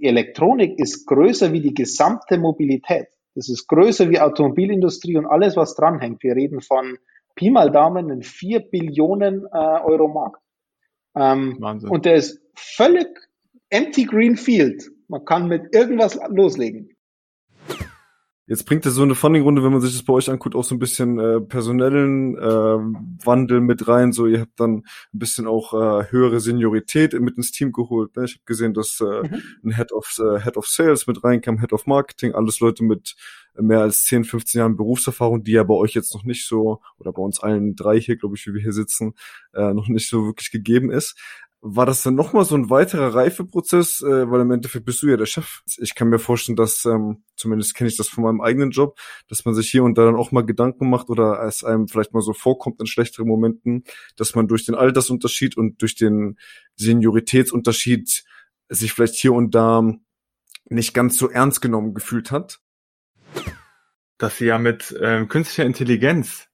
die Elektronik ist größer wie die gesamte Mobilität. Das ist größer wie Automobilindustrie und alles, was dranhängt. Wir reden von Pi mal Daumen einen 4 Billionen äh, Euro Markt. Ähm, Wahnsinn. Und der ist völlig empty green field. Man kann mit irgendwas loslegen. Jetzt bringt das so eine Funding-Runde, wenn man sich das bei euch anguckt, auch so ein bisschen äh, personellen äh, Wandel mit rein. So, ihr habt dann ein bisschen auch äh, höhere Seniorität mit ins Team geholt. Ne? Ich habe gesehen, dass äh, mhm. ein Head of äh, Head of Sales mit reinkam, Head of Marketing, alles Leute mit mehr als 10, 15 Jahren Berufserfahrung, die ja bei euch jetzt noch nicht so, oder bei uns allen drei hier, glaube ich, wie wir hier sitzen, äh, noch nicht so wirklich gegeben ist war das dann nochmal so ein weiterer Reifeprozess, äh, weil im Endeffekt bist du ja der Chef. Ich kann mir vorstellen, dass, ähm, zumindest kenne ich das von meinem eigenen Job, dass man sich hier und da dann auch mal Gedanken macht oder es einem vielleicht mal so vorkommt in schlechteren Momenten, dass man durch den Altersunterschied und durch den Senioritätsunterschied sich vielleicht hier und da nicht ganz so ernst genommen gefühlt hat. Dass sie ja mit ähm, künstlicher Intelligenz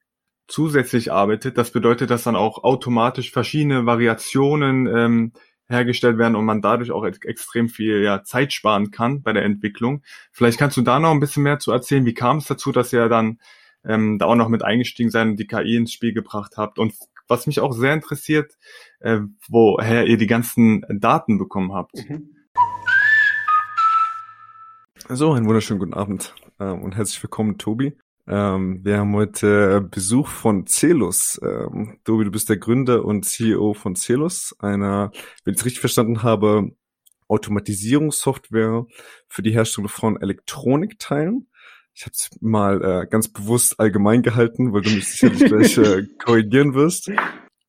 zusätzlich arbeitet. Das bedeutet, dass dann auch automatisch verschiedene Variationen ähm, hergestellt werden und man dadurch auch extrem viel ja, Zeit sparen kann bei der Entwicklung. Vielleicht kannst du da noch ein bisschen mehr zu erzählen. Wie kam es dazu, dass ihr dann ähm, da auch noch mit eingestiegen seid und die KI ins Spiel gebracht habt? Und was mich auch sehr interessiert, äh, woher ihr die ganzen Daten bekommen habt. Mhm. So, einen wunderschönen guten Abend äh, und herzlich willkommen, Tobi. Ähm, wir haben heute Besuch von Celus. Ähm, Dobi, du bist der Gründer und CEO von Celus, einer, wenn ich es richtig verstanden habe, Automatisierungssoftware für die Herstellung von Elektronikteilen. Ich habe es mal äh, ganz bewusst allgemein gehalten, weil du mich sicherlich gleich äh, korrigieren wirst.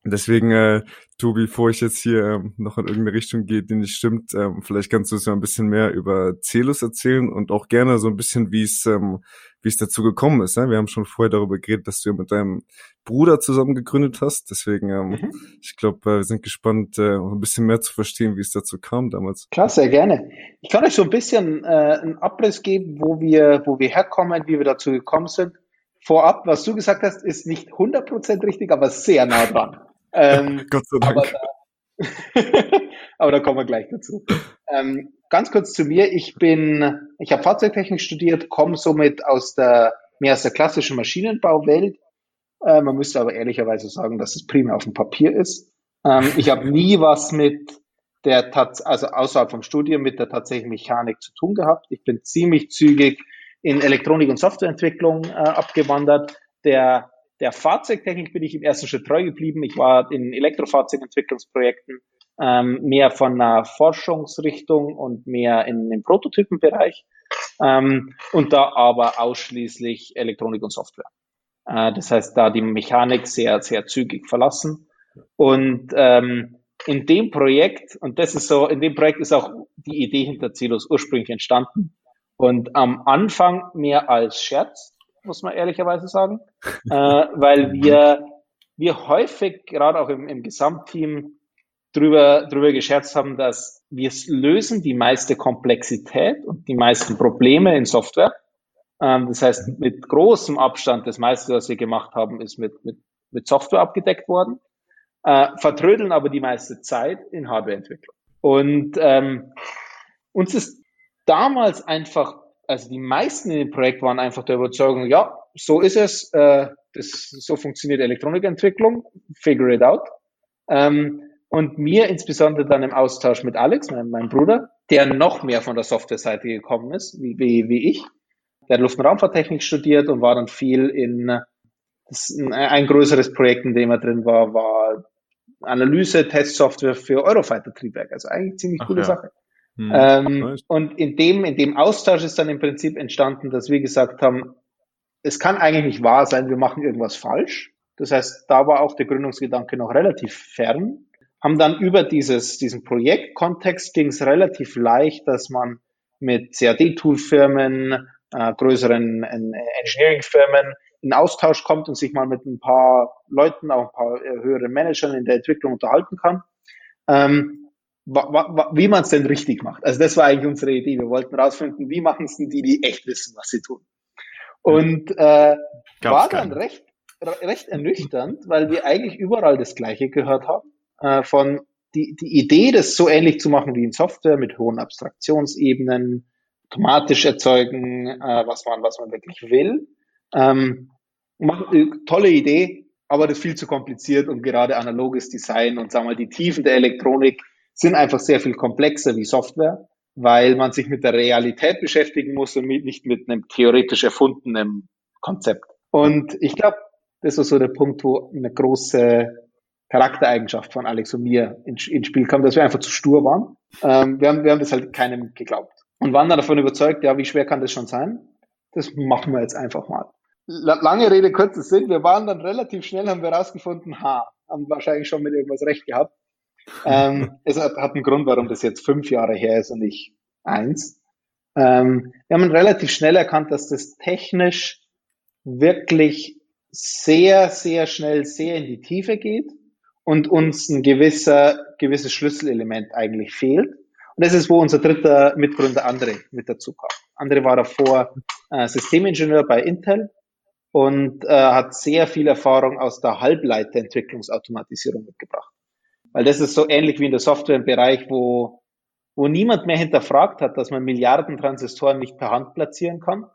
Deswegen, äh, Tobi, bevor ich jetzt hier ähm, noch in irgendeine Richtung gehe, die nicht stimmt, ähm, vielleicht kannst du uns ja ein bisschen mehr über Celus erzählen und auch gerne so ein bisschen, wie es ähm, wie es dazu gekommen ist. Ne? Wir haben schon vorher darüber geredet, dass du ja mit deinem Bruder zusammen gegründet hast. Deswegen, ähm, mhm. ich glaube, äh, wir sind gespannt, äh, ein bisschen mehr zu verstehen, wie es dazu kam damals. Klar, sehr gerne. Ich kann euch so ein bisschen äh, einen Abriss geben, wo wir, wo wir herkommen, wie wir dazu gekommen sind. Vorab, was du gesagt hast, ist nicht 100% richtig, aber sehr nah dran. Ähm, Gott sei Dank. Aber da, aber da kommen wir gleich dazu. Ähm, ganz kurz zu mir. Ich bin, ich habe Fahrzeugtechnik studiert, komme somit aus der mehr aus der klassischen Maschinenbauwelt. Äh, man müsste aber ehrlicherweise sagen, dass es primär auf dem Papier ist. Ähm, ich habe nie was mit der also außerhalb vom Studium mit der tatsächlichen Mechanik zu tun gehabt. Ich bin ziemlich zügig in Elektronik- und Softwareentwicklung äh, abgewandert. Der, der Fahrzeugtechnik bin ich im ersten Schritt treu geblieben. Ich war in Elektrofahrzeugentwicklungsprojekten ähm, mehr von einer Forschungsrichtung und mehr in den Prototypenbereich ähm, und da aber ausschließlich Elektronik und Software. Äh, das heißt, da die Mechanik sehr, sehr zügig verlassen. Und ähm, in dem Projekt, und das ist so, in dem Projekt ist auch die Idee hinter Zilos ursprünglich entstanden. Und am Anfang mehr als Scherz, muss man ehrlicherweise sagen, äh, weil wir, wir häufig, gerade auch im, im Gesamtteam, drüber, drüber gescherzt haben, dass wir lösen die meiste Komplexität und die meisten Probleme in Software. Ähm, das heißt, mit großem Abstand, das meiste, was wir gemacht haben, ist mit, mit, mit Software abgedeckt worden, äh, vertrödeln aber die meiste Zeit in Hardwareentwicklung. Und ähm, uns ist damals einfach, also die meisten in dem Projekt waren einfach der Überzeugung, ja, so ist es, äh, das, so funktioniert Elektronikentwicklung, figure it out. Ähm, und mir insbesondere dann im Austausch mit Alex, meinem, meinem Bruder, der noch mehr von der Software-Seite gekommen ist, wie, wie, wie ich. Der hat Luft- und Raumfahrttechnik studiert und war dann viel in das, ein größeres Projekt, in dem er drin war, war Analyse, Testsoftware für Eurofighter-Triebwerk. Also eigentlich ziemlich Ach coole ja. Sache. Hm, ähm, und in dem, in dem Austausch ist dann im Prinzip entstanden, dass wir gesagt haben, es kann eigentlich nicht wahr sein, wir machen irgendwas falsch. Das heißt, da war auch der Gründungsgedanke noch relativ fern haben dann über dieses, diesen Projektkontext ging es relativ leicht, dass man mit CAD-Tool-Firmen, äh, größeren äh, Engineering-Firmen in Austausch kommt und sich mal mit ein paar Leuten, auch ein paar äh, höheren Managern in der Entwicklung unterhalten kann. Ähm, wie man es denn richtig macht. Also das war eigentlich unsere Idee. Wir wollten rausfinden, wie machen es denn die, die echt wissen, was sie tun. Und äh, war dann recht, recht ernüchternd, weil wir eigentlich überall das Gleiche gehört haben äh, von die, die Idee, das so ähnlich zu machen wie in Software mit hohen Abstraktionsebenen, automatisch erzeugen, äh, was man, was man wirklich will. Ähm, macht, äh, tolle Idee, aber das ist viel zu kompliziert und gerade analoges Design und sagen wir mal, die Tiefen der Elektronik sind einfach sehr viel komplexer wie Software, weil man sich mit der Realität beschäftigen muss und nicht mit einem theoretisch erfundenen Konzept. Und ich glaube, das war so der Punkt, wo eine große Charaktereigenschaft von Alex und mir ins, ins Spiel kam, dass wir einfach zu stur waren. Ähm, wir, haben, wir haben das halt keinem geglaubt und waren dann davon überzeugt, ja, wie schwer kann das schon sein? Das machen wir jetzt einfach mal. Lange Rede, kurzer Sinn. Wir waren dann relativ schnell, haben wir rausgefunden, ha, haben wahrscheinlich schon mit irgendwas recht gehabt. Ähm, es hat, hat einen Grund, warum das jetzt fünf Jahre her ist und nicht eins. Ähm, wir haben relativ schnell erkannt, dass das technisch wirklich sehr, sehr schnell sehr in die Tiefe geht und uns ein gewisser, gewisses Schlüsselelement eigentlich fehlt. Und das ist, wo unser dritter Mitgründer André mit dazu kam. André war davor äh, Systemingenieur bei Intel und äh, hat sehr viel Erfahrung aus der Halbleiterentwicklungsautomatisierung mitgebracht. Weil das ist so ähnlich wie in der Softwarebereich, wo, wo niemand mehr hinterfragt hat, dass man Milliarden Transistoren nicht per Hand platzieren kann.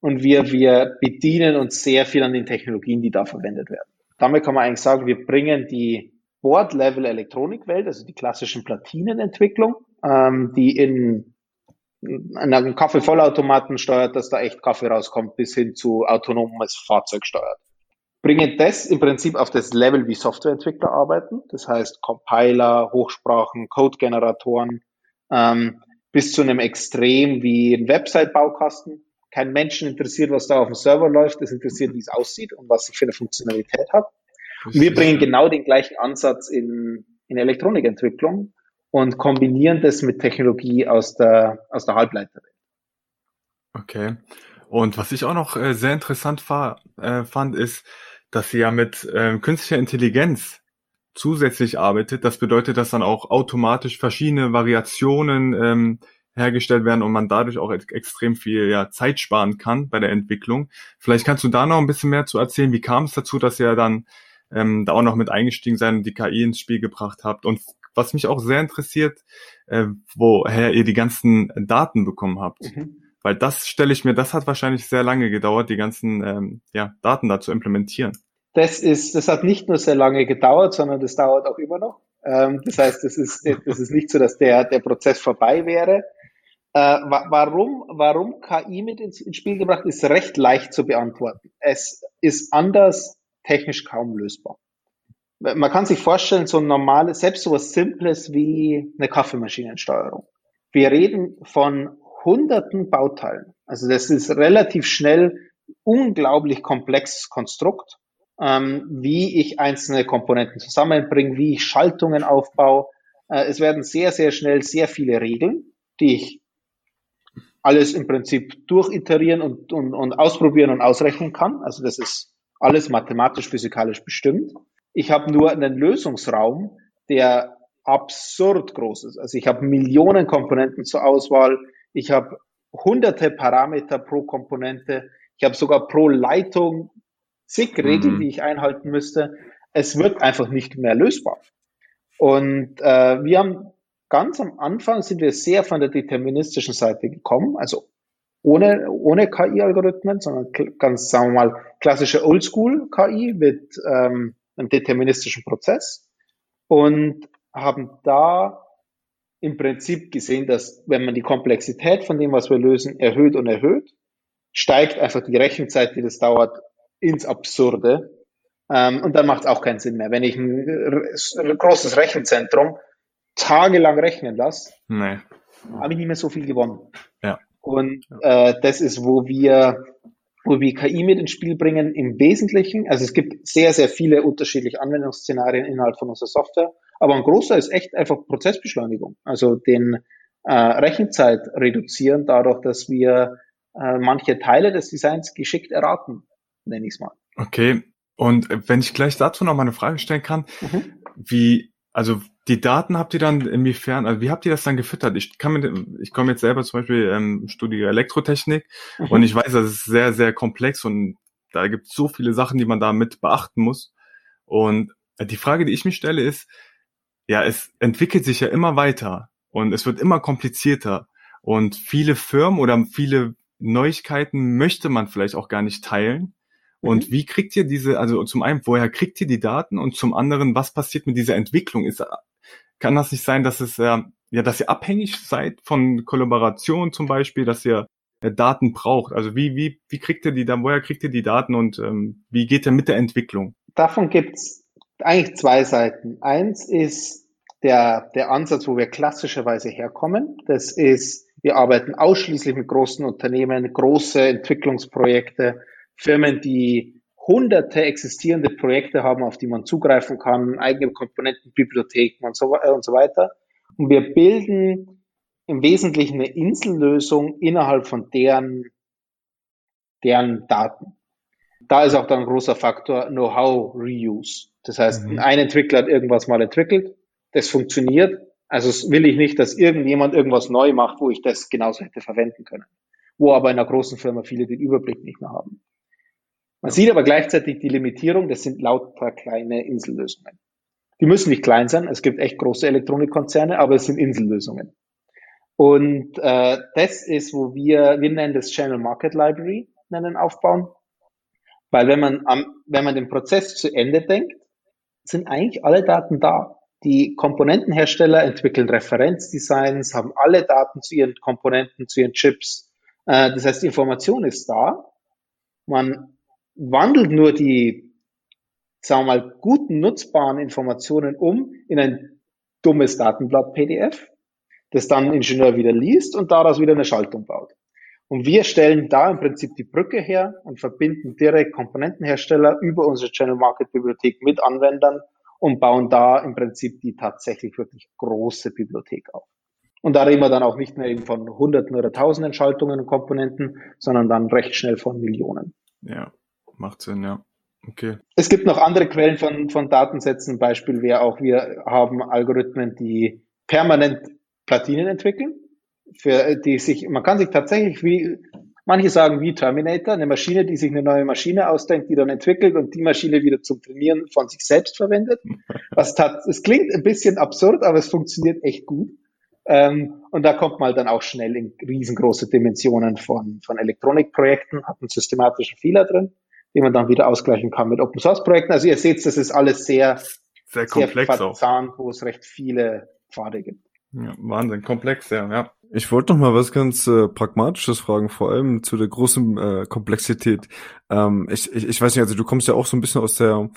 Und wir, wir bedienen uns sehr viel an den Technologien, die da verwendet werden. Damit kann man eigentlich sagen, wir bringen die Board-Level-Elektronikwelt, also die klassischen Platinenentwicklung, ähm, die in, in einem Kaffeevollautomaten steuert, dass da echt Kaffee rauskommt, bis hin zu autonomes Fahrzeug steuert. Bringen das im Prinzip auf das Level, wie Softwareentwickler arbeiten, das heißt Compiler, Hochsprachen, Code-Generatoren, ähm, bis zu einem Extrem wie ein Website-Baukasten. Kein Menschen interessiert, was da auf dem Server läuft, es interessiert, wie es aussieht und was ich für eine Funktionalität hat. Und wir bringen genau den gleichen Ansatz in, in Elektronikentwicklung und kombinieren das mit Technologie aus der, aus der Halbleiterwelt. Okay. Und was ich auch noch äh, sehr interessant war, äh, fand, ist, dass sie ja mit äh, künstlicher Intelligenz zusätzlich arbeitet. Das bedeutet, dass dann auch automatisch verschiedene Variationen ähm, hergestellt werden und man dadurch auch extrem viel ja, Zeit sparen kann bei der Entwicklung. Vielleicht kannst du da noch ein bisschen mehr zu erzählen. Wie kam es dazu, dass ihr dann ähm, da auch noch mit eingestiegen seid und die KI ins Spiel gebracht habt? Und was mich auch sehr interessiert, äh, woher ihr die ganzen Daten bekommen habt. Mhm. Weil das stelle ich mir, das hat wahrscheinlich sehr lange gedauert, die ganzen ähm, ja, Daten da zu implementieren. Das ist, das hat nicht nur sehr lange gedauert, sondern das dauert auch immer noch. Ähm, das heißt, das ist, das ist nicht so, dass der, der Prozess vorbei wäre. Äh, warum, warum KI mit ins, ins Spiel gebracht ist, recht leicht zu beantworten. Es ist anders technisch kaum lösbar man kann sich vorstellen, so ein normales, selbst so was Simples wie eine Kaffeemaschinensteuerung. Wir reden von hunderten Bauteilen. Also das ist relativ schnell unglaublich komplexes Konstrukt, ähm, wie ich einzelne Komponenten zusammenbringe, wie ich Schaltungen aufbaue. Äh, es werden sehr, sehr schnell sehr viele Regeln, die ich alles im Prinzip durchiterieren und, und, und ausprobieren und ausrechnen kann. Also das ist alles mathematisch-physikalisch bestimmt. Ich habe nur einen Lösungsraum, der absurd groß ist. Also ich habe Millionen Komponenten zur Auswahl. Ich habe hunderte Parameter pro Komponente. Ich habe sogar pro Leitung zig Regeln, mhm. die ich einhalten müsste. Es wird einfach nicht mehr lösbar. Und äh, wir haben ganz am Anfang sind wir sehr von der deterministischen Seite gekommen, also ohne, ohne KI-Algorithmen, sondern ganz, sagen wir mal, klassische Oldschool-KI mit ähm, einem deterministischen Prozess und haben da im Prinzip gesehen, dass wenn man die Komplexität von dem, was wir lösen, erhöht und erhöht, steigt einfach die Rechenzeit, die das dauert, ins Absurde. Ähm, und dann macht es auch keinen Sinn mehr. Wenn ich ein, ein großes Rechenzentrum tagelang rechnen lasse, nee. habe ich nicht mehr so viel gewonnen. Ja. Und äh, das ist, wo wir wo wir KI mit ins Spiel bringen im Wesentlichen. Also es gibt sehr, sehr viele unterschiedliche Anwendungsszenarien innerhalb von unserer Software, aber ein großer ist echt einfach Prozessbeschleunigung. Also den äh, Rechenzeit reduzieren dadurch, dass wir äh, manche Teile des Designs geschickt erraten, nenne ich es mal. Okay. Und wenn ich gleich dazu noch mal eine Frage stellen kann, mhm. wie also die Daten habt ihr dann inwiefern, also wie habt ihr das dann gefüttert? Ich kann mit, ich komme jetzt selber zum Beispiel ähm, studiere Elektrotechnik mhm. und ich weiß, das ist sehr, sehr komplex und da gibt es so viele Sachen, die man da mit beachten muss. Und die Frage, die ich mich stelle, ist, ja, es entwickelt sich ja immer weiter und es wird immer komplizierter und viele Firmen oder viele Neuigkeiten möchte man vielleicht auch gar nicht teilen. Und mhm. wie kriegt ihr diese, also zum einen, woher kriegt ihr die Daten und zum anderen, was passiert mit dieser Entwicklung? Ist, kann das nicht sein, dass es, äh, ja, dass ihr abhängig seid von Kollaboration zum Beispiel, dass ihr äh, Daten braucht? Also wie, wie, wie kriegt ihr die dann, woher kriegt ihr die Daten und ähm, wie geht ihr mit der Entwicklung? Davon gibt's eigentlich zwei Seiten. Eins ist der, der Ansatz, wo wir klassischerweise herkommen. Das ist, wir arbeiten ausschließlich mit großen Unternehmen, große Entwicklungsprojekte, Firmen, die hunderte existierende Projekte haben, auf die man zugreifen kann, eigene Komponentenbibliotheken und so, und so weiter. Und wir bilden im Wesentlichen eine Insellösung innerhalb von deren, deren Daten. Da ist auch dann ein großer Faktor Know-how Reuse. Das heißt, mhm. ein Entwickler hat irgendwas mal entwickelt, das funktioniert. Also will ich nicht, dass irgendjemand irgendwas neu macht, wo ich das genauso hätte verwenden können. Wo aber in einer großen Firma viele den Überblick nicht mehr haben. Man sieht aber gleichzeitig die Limitierung, das sind lauter kleine Insellösungen. Die müssen nicht klein sein, es gibt echt große Elektronikkonzerne, aber es sind Insellösungen. Und äh, das ist, wo wir, wir nennen das Channel Market Library, nennen aufbauen. Weil wenn man, am, wenn man den Prozess zu Ende denkt, sind eigentlich alle Daten da. Die Komponentenhersteller entwickeln Referenzdesigns, haben alle Daten zu ihren Komponenten, zu ihren Chips. Äh, das heißt, die Information ist da. Man wandelt nur die, sagen wir mal, guten, nutzbaren Informationen um in ein dummes Datenblatt PDF, das dann ein Ingenieur wieder liest und daraus wieder eine Schaltung baut. Und wir stellen da im Prinzip die Brücke her und verbinden direkt Komponentenhersteller über unsere Channel Market Bibliothek mit Anwendern und bauen da im Prinzip die tatsächlich wirklich große Bibliothek auf. Und da reden wir dann auch nicht mehr eben von Hunderten oder Tausenden Schaltungen und Komponenten, sondern dann recht schnell von Millionen. Ja, macht Sinn, ja. Okay. Es gibt noch andere Quellen von, von Datensätzen. Beispiel wäre auch, wir haben Algorithmen, die permanent Platinen entwickeln, für die sich, man kann sich tatsächlich wie, manche sagen wie Terminator, eine Maschine, die sich eine neue Maschine ausdenkt, die dann entwickelt und die Maschine wieder zum Trainieren von sich selbst verwendet. Was tat, es klingt ein bisschen absurd, aber es funktioniert echt gut. Ähm, und da kommt man dann auch schnell in riesengroße Dimensionen von, von Elektronikprojekten, hat einen systematischen Fehler drin den man dann wieder ausgleichen kann mit Open Source Projekten. Also ihr seht, das ist alles sehr, sehr komplex sehr verzahnt, auch. wo es recht viele Pfade gibt. Ja, Wahnsinn, komplex, ja, ja. Ich wollte noch mal was ganz äh, Pragmatisches fragen, vor allem zu der großen äh, Komplexität. Ähm, ich, ich, ich weiß nicht, also du kommst ja auch so ein bisschen aus der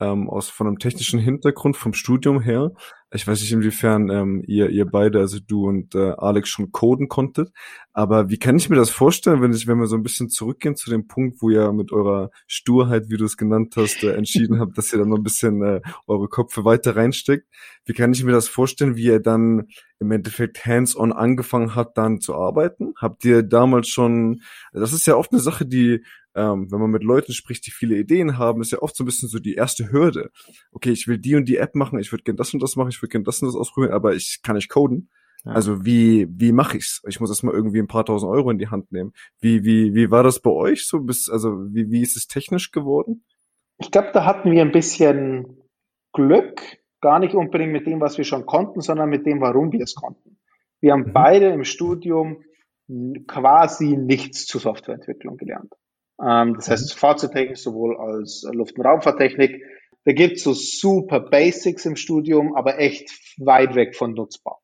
ähm, aus von einem technischen Hintergrund vom Studium her. Ich weiß nicht, inwiefern ähm, ihr, ihr beide, also du und äh, Alex, schon coden konntet. Aber wie kann ich mir das vorstellen, wenn ich, wenn wir so ein bisschen zurückgehen zu dem Punkt, wo ihr mit eurer Sturheit, wie du es genannt hast, äh, entschieden habt, dass ihr dann noch ein bisschen äh, eure Köpfe weiter reinsteckt. Wie kann ich mir das vorstellen, wie ihr dann im Endeffekt hands-on angefangen hat, dann zu arbeiten? Habt ihr damals schon, das ist ja oft eine Sache, die ähm, wenn man mit Leuten spricht, die viele Ideen haben, ist ja oft so ein bisschen so die erste Hürde. Okay, ich will die und die App machen, ich würde gern das und das machen, ich würde gern das und das ausprobieren, aber ich kann nicht coden. Ja. Also wie wie mache ich's? Ich muss erstmal irgendwie ein paar tausend Euro in die Hand nehmen. Wie wie wie war das bei euch so? Bis also wie wie ist es technisch geworden? Ich glaube, da hatten wir ein bisschen Glück, gar nicht unbedingt mit dem, was wir schon konnten, sondern mit dem, warum wir es konnten. Wir haben mhm. beide im Studium quasi nichts zur Softwareentwicklung gelernt. Ähm, das heißt, mhm. Fahrzeugtechnik sowohl als Luft- und Raumfahrttechnik. Da gibt es so super Basics im Studium, aber echt weit weg von nutzbar.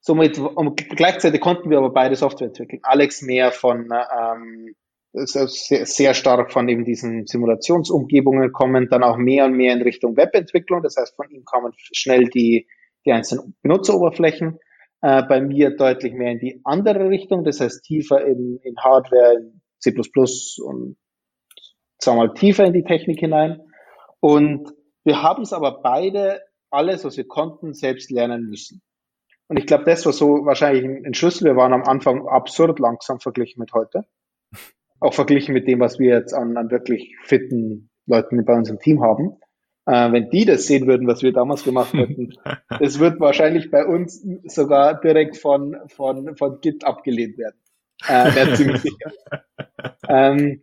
Somit, um, gleichzeitig konnten wir aber beide Software entwickeln. Alex mehr von, ähm, sehr, sehr stark von eben diesen Simulationsumgebungen kommen, dann auch mehr und mehr in Richtung Webentwicklung. Das heißt, von ihm kamen schnell die, die einzelnen Benutzeroberflächen. Äh, bei mir deutlich mehr in die andere Richtung, das heißt tiefer in, in Hardware, in C++ und sagen wir mal tiefer in die Technik hinein. Und wir haben es aber beide, alles, was wir konnten, selbst lernen müssen. Und ich glaube, das war so wahrscheinlich ein Schlüssel. Wir waren am Anfang absurd langsam verglichen mit heute. Auch verglichen mit dem, was wir jetzt an, an wirklich fitten Leuten bei uns im Team haben. Äh, wenn die das sehen würden, was wir damals gemacht hätten, das wird wahrscheinlich bei uns sogar direkt von, von, von Git abgelehnt werden. Äh, wäre ziemlich sicher. Ähm,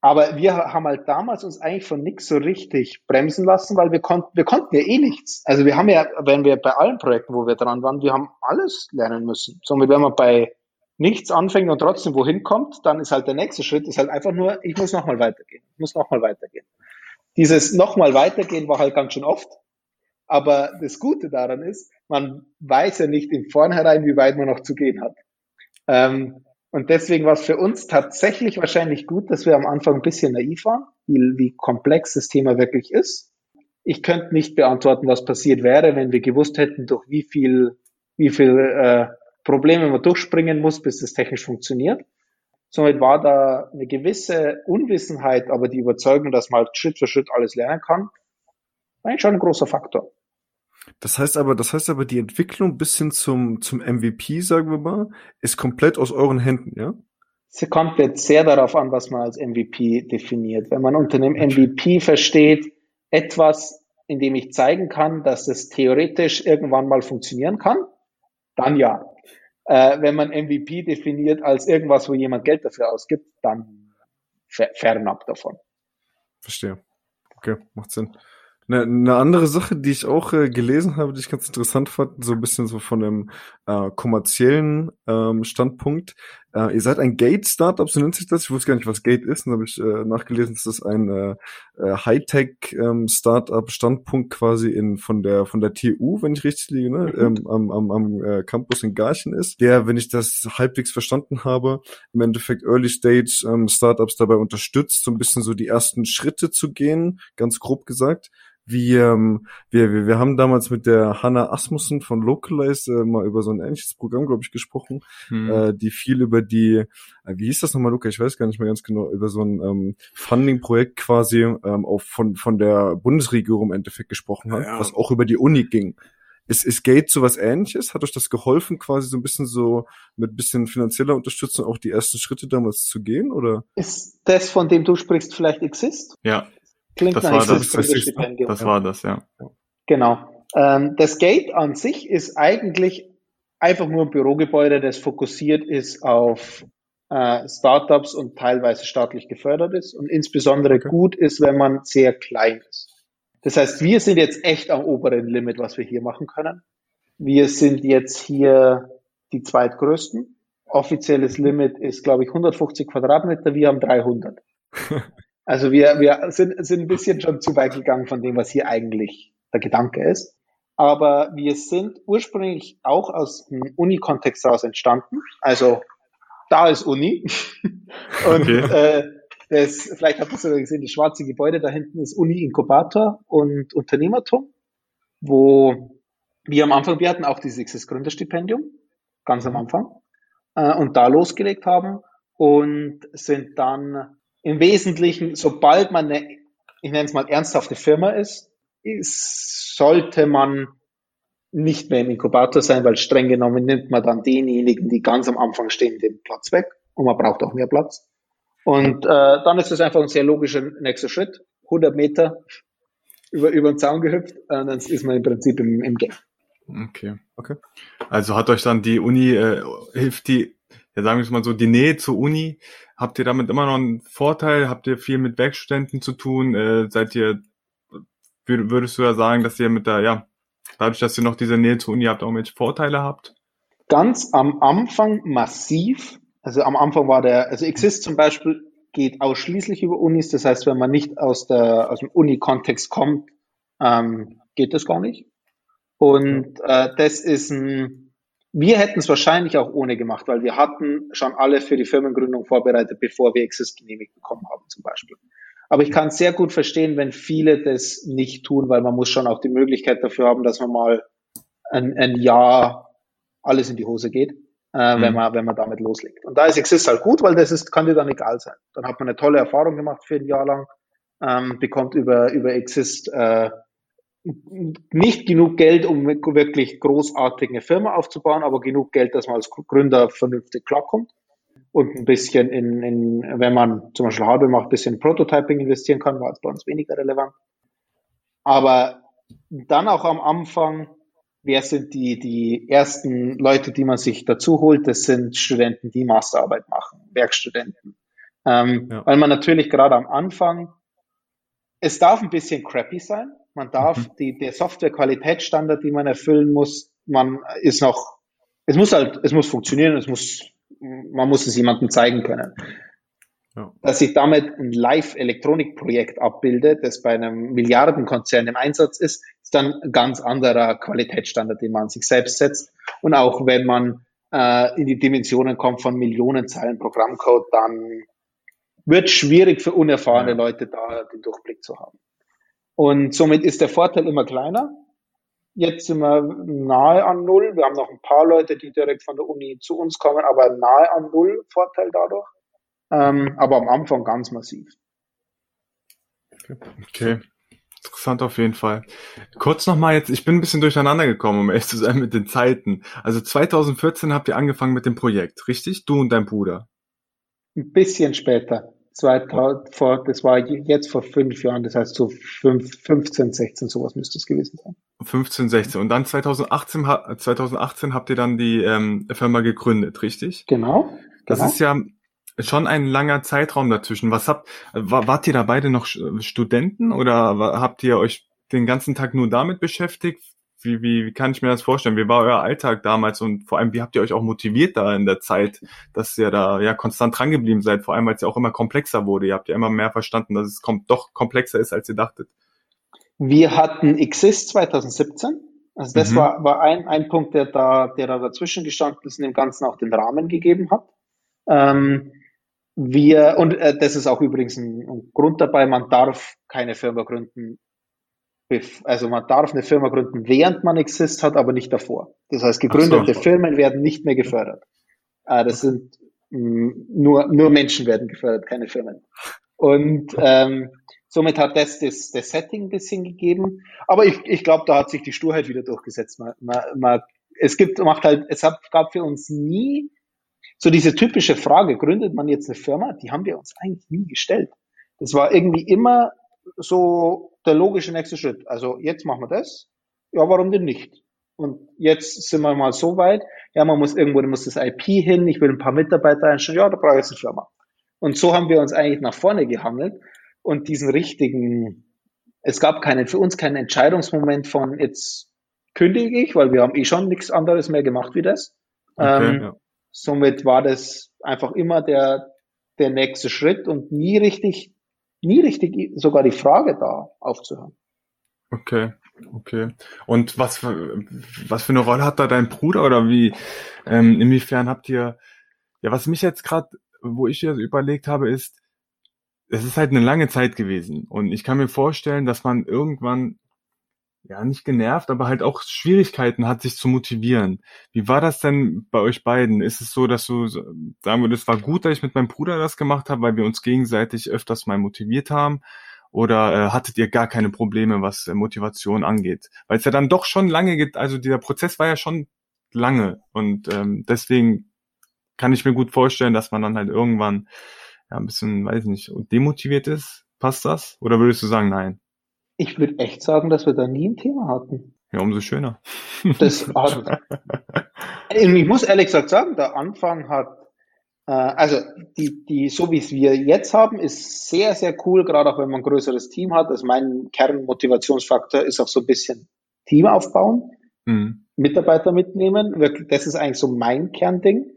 Aber wir haben halt damals uns eigentlich von nichts so richtig bremsen lassen, weil wir konnten, wir konnten ja eh nichts. Also wir haben ja, wenn wir bei allen Projekten, wo wir dran waren, wir haben alles lernen müssen. Somit, wenn man bei nichts anfängt und trotzdem wohin kommt, dann ist halt der nächste Schritt, ist halt einfach nur, ich muss nochmal weitergehen. Ich muss nochmal weitergehen. Dieses nochmal weitergehen war halt ganz schön oft. Aber das Gute daran ist, man weiß ja nicht im Vornherein, wie weit man noch zu gehen hat. Ähm, und deswegen war es für uns tatsächlich wahrscheinlich gut, dass wir am Anfang ein bisschen naiv waren, wie, wie komplex das Thema wirklich ist. Ich könnte nicht beantworten, was passiert wäre, wenn wir gewusst hätten, durch wie viel, wie viel äh, Probleme man durchspringen muss, bis das technisch funktioniert. Somit war da eine gewisse Unwissenheit, aber die Überzeugung, dass man halt Schritt für Schritt alles lernen kann, eigentlich schon ein großer Faktor. Das heißt aber, das heißt aber, die Entwicklung bis hin zum, zum MVP, sagen wir mal, ist komplett aus euren Händen, ja? Es kommt jetzt sehr darauf an, was man als MVP definiert. Wenn man unter einem MVP versteht, etwas, in dem ich zeigen kann, dass es theoretisch irgendwann mal funktionieren kann, dann ja. Äh, wenn man MVP definiert als irgendwas, wo jemand Geld dafür ausgibt, dann fernab davon. Verstehe. Okay, macht Sinn. Eine, eine andere Sache, die ich auch äh, gelesen habe, die ich ganz interessant fand, so ein bisschen so von einem äh, kommerziellen ähm, Standpunkt. Äh, ihr seid ein Gate-Startup, so nennt sich das. Ich wusste gar nicht, was Gate ist. Dann habe ich äh, nachgelesen, dass das ein äh, äh, Hightech-Startup-Standpunkt ähm, quasi in von der von der TU, wenn ich richtig liege, ne? Mhm. ähm, am, am, am äh, Campus in Garchen ist, der, wenn ich das halbwegs verstanden habe, im Endeffekt Early Stage ähm, Startups dabei unterstützt, so ein bisschen so die ersten Schritte zu gehen, ganz grob gesagt. Wie, ähm, wir, wir, wir haben damals mit der Hannah Asmussen von Localize äh, mal über so ein ähnliches Programm, glaube ich, gesprochen, hm. äh, die viel über die, äh, wie hieß das nochmal, Luca? Ich weiß gar nicht mehr ganz genau, über so ein ähm, Funding-Projekt quasi ähm, auf, von, von der Bundesregierung im Endeffekt gesprochen hat, ja. was auch über die Uni ging. Ist, ist Gate so was ähnliches? Hat euch das geholfen, quasi so ein bisschen so mit bisschen finanzieller Unterstützung auch die ersten Schritte damals zu gehen, oder? Ist das, von dem du sprichst, vielleicht Exist? Ja, Klingt das war das, Stipendium. Das war das, ja. Genau. Ähm, das Gate an sich ist eigentlich einfach nur ein Bürogebäude, das fokussiert ist auf äh, Startups und teilweise staatlich gefördert ist und insbesondere okay. gut ist, wenn man sehr klein ist. Das heißt, wir sind jetzt echt am oberen Limit, was wir hier machen können. Wir sind jetzt hier die zweitgrößten. Offizielles Limit ist, glaube ich, 150 Quadratmeter. Wir haben 300. Also wir, wir sind, sind ein bisschen schon zu weit gegangen von dem, was hier eigentlich der Gedanke ist. Aber wir sind ursprünglich auch aus dem Uni-Kontext heraus entstanden. Also da ist Uni. Und okay. äh, das, vielleicht habt ihr es sogar gesehen, das schwarze Gebäude da hinten ist Uni-Inkubator und Unternehmertum, wo wir am Anfang, wir hatten auch dieses Gründerstipendium, ganz am Anfang, äh, und da losgelegt haben und sind dann im Wesentlichen, sobald man eine, ich nenne es mal, ernsthafte Firma ist, ist sollte man nicht mehr im Inkubator sein, weil streng genommen nimmt man dann denjenigen, die ganz am Anfang stehen, den Platz weg und man braucht auch mehr Platz. Und äh, dann ist das einfach ein sehr logischer nächster Schritt. 100 Meter über, über den Zaun gehüpft, und dann ist man im Prinzip im, im Game. Okay, okay. Also hat euch dann die Uni, äh, hilft die ja sagen wir es mal so, die Nähe zur Uni, habt ihr damit immer noch einen Vorteil? Habt ihr viel mit Werkstudenten zu tun? Äh, seid ihr, würdest du ja sagen, dass ihr mit der, ja, dadurch, dass ihr noch diese Nähe zur Uni habt, auch welche Vorteile habt? Ganz am Anfang massiv. Also am Anfang war der, also Exist zum Beispiel geht ausschließlich über Unis. Das heißt, wenn man nicht aus der, aus dem Uni-Kontext kommt, ähm, geht das gar nicht. Und äh, das ist ein, wir hätten es wahrscheinlich auch ohne gemacht, weil wir hatten schon alle für die Firmengründung vorbereitet, bevor wir Exist genehmigt bekommen haben zum Beispiel. Aber ich kann sehr gut verstehen, wenn viele das nicht tun, weil man muss schon auch die Möglichkeit dafür haben, dass man mal ein, ein Jahr alles in die Hose geht, äh, mhm. wenn man wenn man damit loslegt. Und da ist Exist halt gut, weil das ist kann dir dann egal sein. Dann hat man eine tolle Erfahrung gemacht für ein Jahr lang, ähm, bekommt über über Exist äh, nicht genug Geld, um wirklich großartig eine Firma aufzubauen, aber genug Geld, dass man als Gründer vernünftig klarkommt und ein bisschen in, in wenn man zum Beispiel Hardware macht, ein bisschen in Prototyping investieren kann, war es bei uns weniger relevant. Aber dann auch am Anfang, wer sind die, die ersten Leute, die man sich dazu holt? Das sind Studenten, die Masterarbeit machen, Werkstudenten. Ähm, ja. Weil man natürlich gerade am Anfang, es darf ein bisschen crappy sein. Man darf mhm. die, der Software-Qualitätsstandard, die man erfüllen muss, man ist noch, es muss halt, es muss funktionieren, es muss, man muss es jemandem zeigen können. Ja. Dass ich damit ein Live-Elektronik-Projekt abbilde, das bei einem Milliardenkonzern im Einsatz ist, ist dann ein ganz anderer Qualitätsstandard, den man sich selbst setzt. Und auch wenn man äh, in die Dimensionen kommt von Millionen Zeilen Programmcode, dann wird schwierig für unerfahrene ja. Leute da den Durchblick zu haben. Und somit ist der Vorteil immer kleiner. Jetzt sind wir nahe an Null. Wir haben noch ein paar Leute, die direkt von der Uni zu uns kommen, aber nahe an Null Vorteil dadurch. Ähm, aber am Anfang ganz massiv. Okay. Interessant auf jeden Fall. Kurz nochmal jetzt, ich bin ein bisschen durcheinander gekommen, um ehrlich zu sein mit den Zeiten. Also 2014 habt ihr angefangen mit dem Projekt, richtig? Du und dein Bruder. Ein bisschen später. 2000, vor, das war jetzt vor fünf Jahren, das heißt so fünf, 15, 16, sowas müsste es gewesen sein. 15, 16. Und dann 2018, 2018 habt ihr dann die ähm, Firma gegründet, richtig? Genau. Das genau. ist ja schon ein langer Zeitraum dazwischen. Was habt, wart ihr da beide noch Studenten oder habt ihr euch den ganzen Tag nur damit beschäftigt? Wie, wie, wie kann ich mir das vorstellen? Wie war euer Alltag damals und vor allem, wie habt ihr euch auch motiviert da in der Zeit, dass ihr da ja konstant drangeblieben seid, vor allem, es ja auch immer komplexer wurde. Ihr habt ja immer mehr verstanden, dass es kom doch komplexer ist, als ihr dachtet. Wir hatten Exist 2017. Also das mhm. war, war ein, ein Punkt, der da, der da dazwischen gestanden ist und dem Ganzen auch den Rahmen gegeben hat. Ähm, wir, und äh, das ist auch übrigens ein, ein Grund dabei, man darf keine Firma gründen, also man darf eine Firma gründen, während man Exist hat, aber nicht davor. Das heißt, gegründete so. Firmen werden nicht mehr gefördert. Äh, das sind mh, mm, nur, nur Menschen werden gefördert, keine Firmen. Und ähm, somit hat das, das das Setting ein bisschen gegeben. Aber ich, ich glaube, da hat sich die Sturheit wieder durchgesetzt. Man, man, man, es gibt, macht halt, es hat, gab für uns nie so diese typische Frage, gründet man jetzt eine Firma? Die haben wir uns eigentlich nie gestellt. Das war irgendwie immer so der logische nächste Schritt. Also jetzt machen wir das. Ja, warum denn nicht? Und jetzt sind wir mal so weit. Ja, man muss irgendwo, da muss das IP hin. Ich will ein paar Mitarbeiter einstellen. Ja, da brauche ich jetzt eine Firma. Und so haben wir uns eigentlich nach vorne gehandelt und diesen richtigen, es gab keinen, für uns keinen Entscheidungsmoment von jetzt kündige ich, weil wir haben eh schon nichts anderes mehr gemacht wie das. Okay, ähm, ja. Somit war das einfach immer der, der nächste Schritt und nie richtig, nie richtig sogar die Frage da aufzuhören. Okay, okay. Und was für, was für eine Rolle hat da dein Bruder oder wie, ähm, inwiefern habt ihr, ja, was mich jetzt gerade, wo ich jetzt überlegt habe, ist, es ist halt eine lange Zeit gewesen und ich kann mir vorstellen, dass man irgendwann ja, nicht genervt, aber halt auch Schwierigkeiten hat, sich zu motivieren. Wie war das denn bei euch beiden? Ist es so, dass du sagen würdest, es war gut, dass ich mit meinem Bruder das gemacht habe, weil wir uns gegenseitig öfters mal motiviert haben? Oder äh, hattet ihr gar keine Probleme, was äh, Motivation angeht? Weil es ja dann doch schon lange geht, also dieser Prozess war ja schon lange und ähm, deswegen kann ich mir gut vorstellen, dass man dann halt irgendwann ja ein bisschen, weiß nicht, demotiviert ist. Passt das? Oder würdest du sagen, nein? Ich würde echt sagen, dass wir da nie ein Thema hatten. Ja, umso schöner. Das hat, ich muss ehrlich gesagt sagen, der Anfang hat, äh, also die, die, so wie es wir jetzt haben, ist sehr, sehr cool, gerade auch wenn man ein größeres Team hat. Also mein Kernmotivationsfaktor ist auch so ein bisschen Team aufbauen, mhm. Mitarbeiter mitnehmen. Das ist eigentlich so mein Kernding.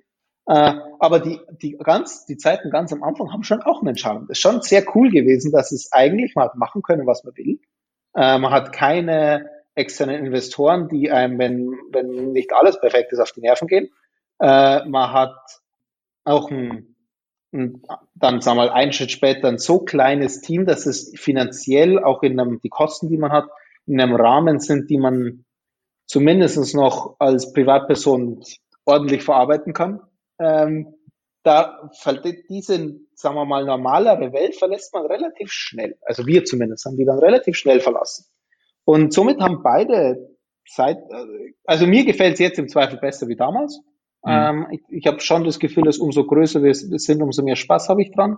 Äh, aber die, die ganz, die Zeiten ganz am Anfang haben schon auch einen Charme. Es ist schon sehr cool gewesen, dass es eigentlich mal machen können, was man will. Äh, man hat keine externen Investoren, die einem, wenn, wenn nicht alles perfekt ist, auf die Nerven gehen. Äh, man hat auch ein, ein, dann sagen wir mal einen Schritt später ein so kleines Team, dass es finanziell auch in einem, die Kosten, die man hat, in einem Rahmen sind, die man zumindest noch als Privatperson ordentlich verarbeiten kann. Ähm, da diese, sagen wir mal, normalere Welt verlässt man relativ schnell. Also wir zumindest haben die dann relativ schnell verlassen. Und somit haben beide seit, also mir gefällt es jetzt im Zweifel besser wie damals. Mhm. Ähm, ich ich habe schon das Gefühl, dass umso größer wir sind, umso mehr Spaß habe ich dran.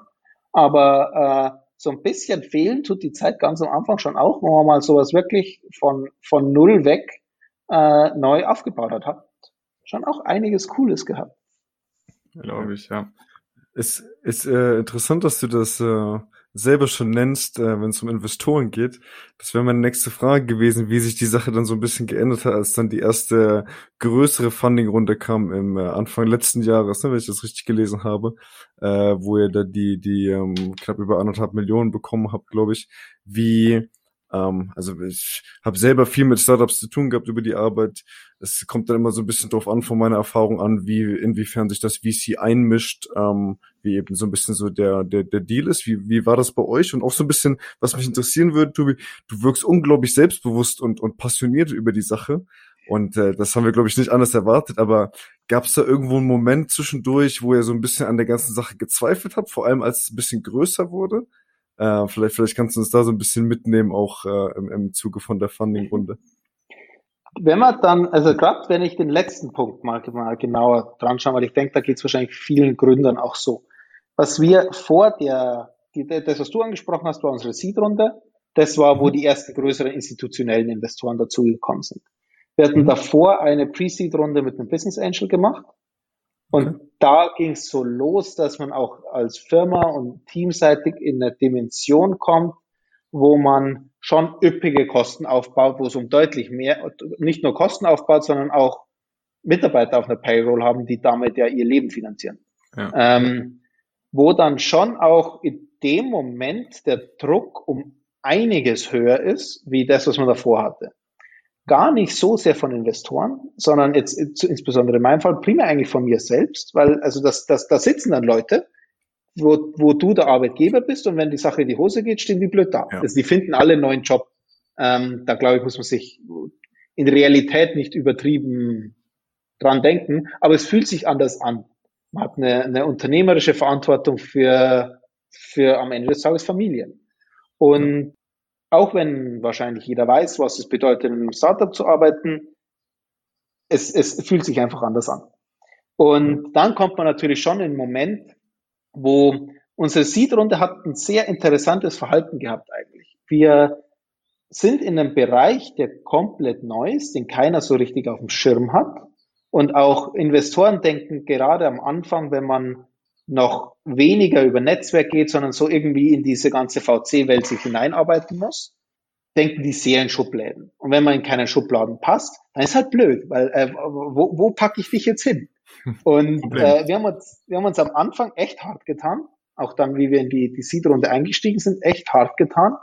Aber äh, so ein bisschen fehlen tut die Zeit ganz am Anfang schon auch, wo man mal sowas wirklich von, von null weg äh, neu aufgebaut hat. Hat schon auch einiges Cooles gehabt. Glaube ich, ja. Es ist äh, interessant, dass du das äh, selber schon nennst, äh, wenn es um Investoren geht. Das wäre meine nächste Frage gewesen, wie sich die Sache dann so ein bisschen geändert hat, als dann die erste größere Funding-Runde kam im äh, Anfang letzten Jahres, ne, wenn ich das richtig gelesen habe, äh, wo ihr da die, die ähm, knapp über anderthalb Millionen bekommen habt, glaube ich. Wie ähm, also ich habe selber viel mit Startups zu tun gehabt über die Arbeit. Es kommt dann immer so ein bisschen drauf an, von meiner Erfahrung an, wie inwiefern sich das VC einmischt, ähm, wie eben so ein bisschen so der der der Deal ist. Wie wie war das bei euch? Und auch so ein bisschen, was mich interessieren würde, Tobi, du wirkst unglaublich selbstbewusst und und passioniert über die Sache. Und äh, das haben wir, glaube ich, nicht anders erwartet. Aber gab es da irgendwo einen Moment zwischendurch, wo ihr so ein bisschen an der ganzen Sache gezweifelt habt, vor allem als es ein bisschen größer wurde? Äh, vielleicht, vielleicht kannst du uns da so ein bisschen mitnehmen, auch äh, im, im Zuge von der Funding-Runde. Wenn man dann, also gerade wenn ich den letzten Punkt mal, mal genauer dran schaue, weil ich denke, da geht es wahrscheinlich vielen Gründern auch so. Was wir vor der, die, das, was du angesprochen hast, war unsere Seed-Runde. Das war, wo mhm. die ersten größeren institutionellen Investoren dazugekommen sind. Wir hatten mhm. davor eine Pre-Seed-Runde mit einem Business Angel gemacht. Und okay. da ging es so los, dass man auch als Firma und teamseitig in eine Dimension kommt, wo man schon üppige Kosten aufbaut, wo es um deutlich mehr, nicht nur Kosten aufbaut, sondern auch Mitarbeiter auf einer Payroll haben, die damit ja ihr Leben finanzieren. Ja. Ähm, wo dann schon auch in dem Moment der Druck um einiges höher ist, wie das, was man davor hatte gar nicht so sehr von Investoren, sondern jetzt insbesondere in meinem Fall primär eigentlich von mir selbst, weil also das, das, da sitzen dann Leute, wo, wo du der Arbeitgeber bist und wenn die Sache in die Hose geht, stehen die blöd da. Ja. Also die finden alle einen neuen Job. Ähm, da glaube ich, muss man sich in Realität nicht übertrieben dran denken, aber es fühlt sich anders an. Man hat eine, eine unternehmerische Verantwortung für, für am Ende des Tages Familien. Und auch wenn wahrscheinlich jeder weiß, was es bedeutet, in einem Startup zu arbeiten, es, es fühlt sich einfach anders an. Und dann kommt man natürlich schon in einen Moment, wo unsere Seed-Runde hat ein sehr interessantes Verhalten gehabt eigentlich. Wir sind in einem Bereich, der komplett neu ist, den keiner so richtig auf dem Schirm hat. Und auch Investoren denken gerade am Anfang, wenn man noch weniger über Netzwerk geht, sondern so irgendwie in diese ganze VC-Welt sich hineinarbeiten muss, denken die sehr in Schubläden. Und wenn man in keinen Schubladen passt, dann ist halt blöd, weil äh, wo, wo packe ich dich jetzt hin? Und äh, wir, haben uns, wir haben uns am Anfang echt hart getan, auch dann, wie wir in die, die Seed-Runde eingestiegen sind, echt hart getan.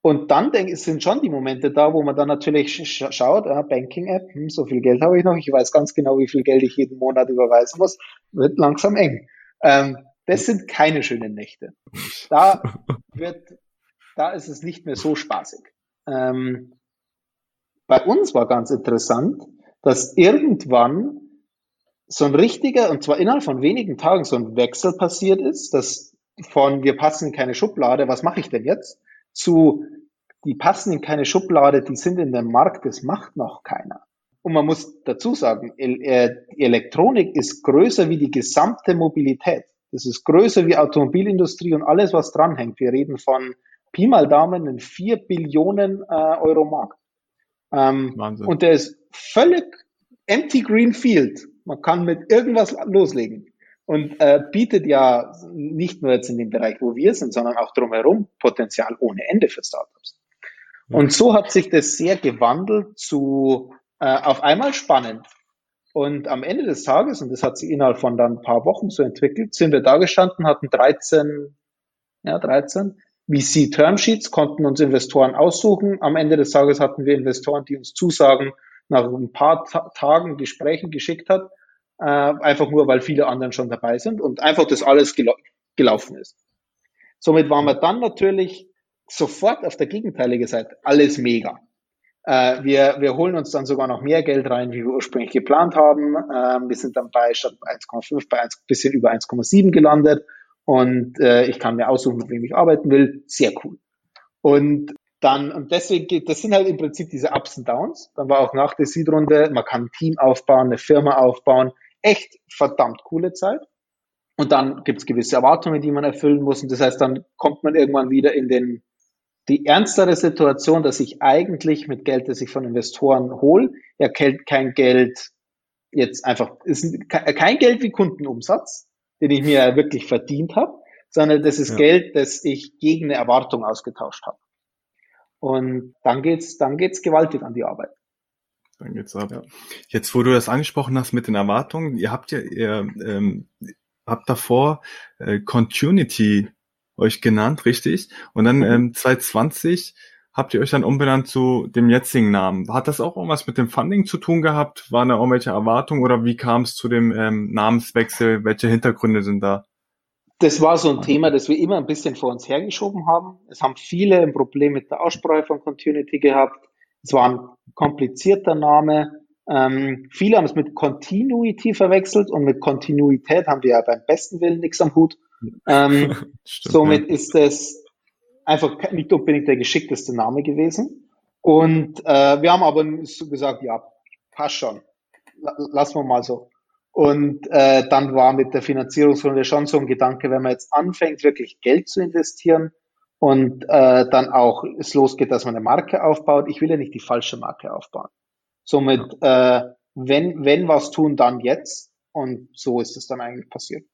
Und dann denke ich, sind schon die Momente da, wo man dann natürlich sch schaut, äh, Banking-App, hm, so viel Geld habe ich noch, ich weiß ganz genau, wie viel Geld ich jeden Monat überweisen muss, wird langsam eng. Ähm, das sind keine schönen Nächte. Da wird, da ist es nicht mehr so spaßig. Ähm, bei uns war ganz interessant, dass irgendwann so ein richtiger, und zwar innerhalb von wenigen Tagen so ein Wechsel passiert ist, dass von wir passen in keine Schublade, was mache ich denn jetzt, zu die passen in keine Schublade, die sind in dem Markt, das macht noch keiner. Und man muss dazu sagen, äh, Elektronik ist größer wie die gesamte Mobilität. Das ist größer wie Automobilindustrie und alles, was dranhängt. Wir reden von Pi mal Daumen einen 4 Billionen äh, Euro Markt. Ähm, Wahnsinn. Und der ist völlig empty green field. Man kann mit irgendwas loslegen und äh, bietet ja nicht nur jetzt in dem Bereich, wo wir sind, sondern auch drumherum Potenzial ohne Ende für Startups. Ja. Und so hat sich das sehr gewandelt zu äh, auf einmal spannend. Und am Ende des Tages, und das hat sich innerhalb von dann ein paar Wochen so entwickelt, sind wir da gestanden, hatten 13, ja, 13 VC-Termsheets, konnten uns Investoren aussuchen. Am Ende des Tages hatten wir Investoren, die uns Zusagen nach ein paar Ta Tagen Gesprächen geschickt hat, äh, einfach nur, weil viele anderen schon dabei sind und einfach das alles gel gelaufen ist. Somit waren wir dann natürlich sofort auf der gegenteiligen Seite. Alles mega. Äh, wir, wir holen uns dann sogar noch mehr Geld rein, wie wir ursprünglich geplant haben. Ähm, wir sind dann bei statt 1,5 bei ein bisschen über 1,7 gelandet und äh, ich kann mir aussuchen, mit wem ich arbeiten will. Sehr cool. Und dann, und deswegen geht, das sind halt im Prinzip diese Ups und Downs. Dann war auch nach der Seed-Runde, man kann ein Team aufbauen, eine Firma aufbauen. Echt verdammt coole Zeit. Und dann gibt es gewisse Erwartungen, die man erfüllen muss. Und das heißt, dann kommt man irgendwann wieder in den die ernstere Situation, dass ich eigentlich mit Geld, das ich von Investoren hole, ja kein Geld jetzt einfach, ist kein Geld wie Kundenumsatz, den ich mir wirklich verdient habe, sondern das ist ja. Geld, das ich gegen eine Erwartung ausgetauscht habe. Und dann geht's, dann geht's gewaltig an die Arbeit. Dann geht's ab. Ja. Jetzt, wo du das angesprochen hast mit den Erwartungen, ihr habt ja, ihr ähm, habt davor äh, Continuity euch genannt, richtig? Und dann mhm. ähm, 2020 habt ihr euch dann umbenannt zu dem jetzigen Namen. Hat das auch irgendwas mit dem Funding zu tun gehabt? Waren da irgendwelche Erwartungen oder wie kam es zu dem ähm, Namenswechsel? Welche Hintergründe sind da? Das war so ein Thema, das wir immer ein bisschen vor uns hergeschoben haben. Es haben viele ein Problem mit der Aussprache von Continuity gehabt. Es war ein komplizierter Name. Ähm, viele haben es mit Continuity verwechselt und mit Kontinuität haben wir ja beim besten Willen nichts am Hut. Ähm, Stimmt, somit ja. ist es einfach nicht unbedingt der geschickteste Name gewesen. Und äh, wir haben aber so gesagt, ja, passt schon. Lassen wir mal so. Und äh, dann war mit der Finanzierungsrunde schon so ein Gedanke, wenn man jetzt anfängt, wirklich Geld zu investieren und äh, dann auch es losgeht, dass man eine Marke aufbaut, ich will ja nicht die falsche Marke aufbauen. Somit, äh, wenn, wenn was tun, dann jetzt. Und so ist es dann eigentlich passiert.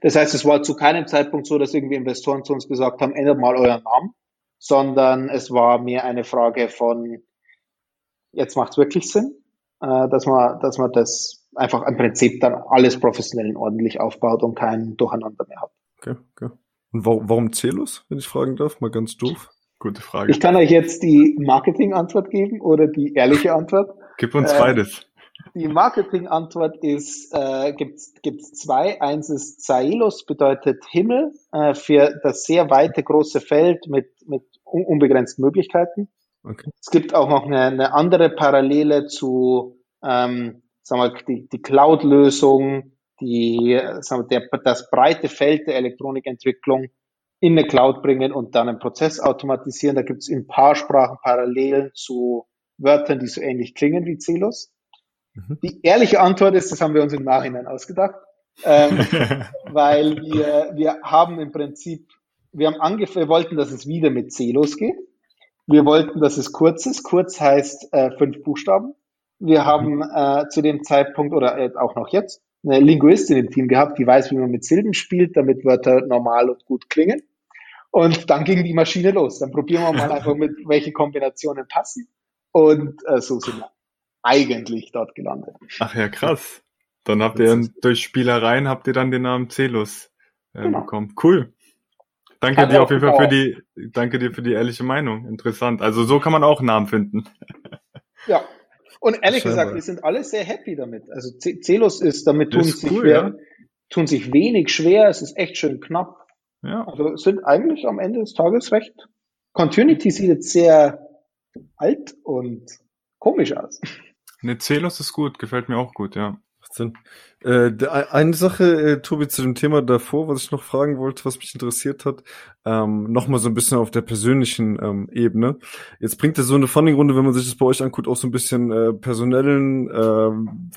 Das heißt, es war zu keinem Zeitpunkt so, dass irgendwie Investoren zu uns gesagt haben, ändert mal euren Namen, sondern es war mehr eine Frage von, jetzt macht es wirklich Sinn, äh, dass man, dass man das einfach im Prinzip dann alles professionell und ordentlich aufbaut und kein Durcheinander mehr hat. Okay, okay. Und warum, warum Celus, wenn ich fragen darf? Mal ganz doof. Gute Frage. Ich kann euch jetzt die Marketing-Antwort geben oder die ehrliche Antwort. Gib uns äh, beides. Die Marketing-Antwort ist, äh, gibt's gibt's zwei. Eins ist Zaelos, bedeutet Himmel, äh, für das sehr weite, große Feld mit, mit unbegrenzten Möglichkeiten. Okay. Es gibt auch noch eine, eine andere Parallele zu, ähm, sagen wir, die, die Cloud-Lösung, die, sagen wir, der, das breite Feld der Elektronikentwicklung in eine Cloud bringen und dann einen Prozess automatisieren. Da gibt es in paar Sprachen Parallelen zu Wörtern, die so ähnlich klingen wie Celos. Mhm. Die ehrliche Antwort ist, das haben wir uns im Nachhinein ausgedacht, ähm, weil wir, wir haben im Prinzip, wir haben angefangen, wir wollten, dass es wieder mit C losgeht. Wir wollten, dass es kurz ist. Kurz heißt äh, fünf Buchstaben. Wir mhm. haben äh, zu dem Zeitpunkt oder äh, auch noch jetzt eine Linguistin im Team gehabt, die weiß, wie man mit Silben spielt, damit Wörter normal und gut klingen. Und dann ging die Maschine los. Dann probieren wir mal einfach mit, welche Kombinationen passen. Und äh, so sind wir eigentlich dort gelandet. Ach ja, krass. Dann habt ihr durch Spielereien habt ihr dann den Namen Celus äh, genau. bekommen. Cool. Danke kann dir auf jeden Fall für die, danke dir für die ehrliche Meinung. Interessant. Also so kann man auch Namen finden. Ja. Und ehrlich Scheinbar. gesagt, wir sind alle sehr happy damit. Also Celus ist, damit tun, ist sich cool, ja. tun sich wenig schwer. Es ist echt schön knapp. Ja. Also sind eigentlich am Ende des Tages recht. Continuity sieht jetzt sehr alt und komisch aus. Ne, Celos ist gut, gefällt mir auch gut, ja. Sinn. Äh, eine Sache, äh, Tobi, zu dem Thema davor, was ich noch fragen wollte, was mich interessiert hat, ähm, nochmal so ein bisschen auf der persönlichen ähm, Ebene. Jetzt bringt das so eine Funding-Runde, wenn man sich das bei euch anguckt, auch so ein bisschen äh, personellen äh,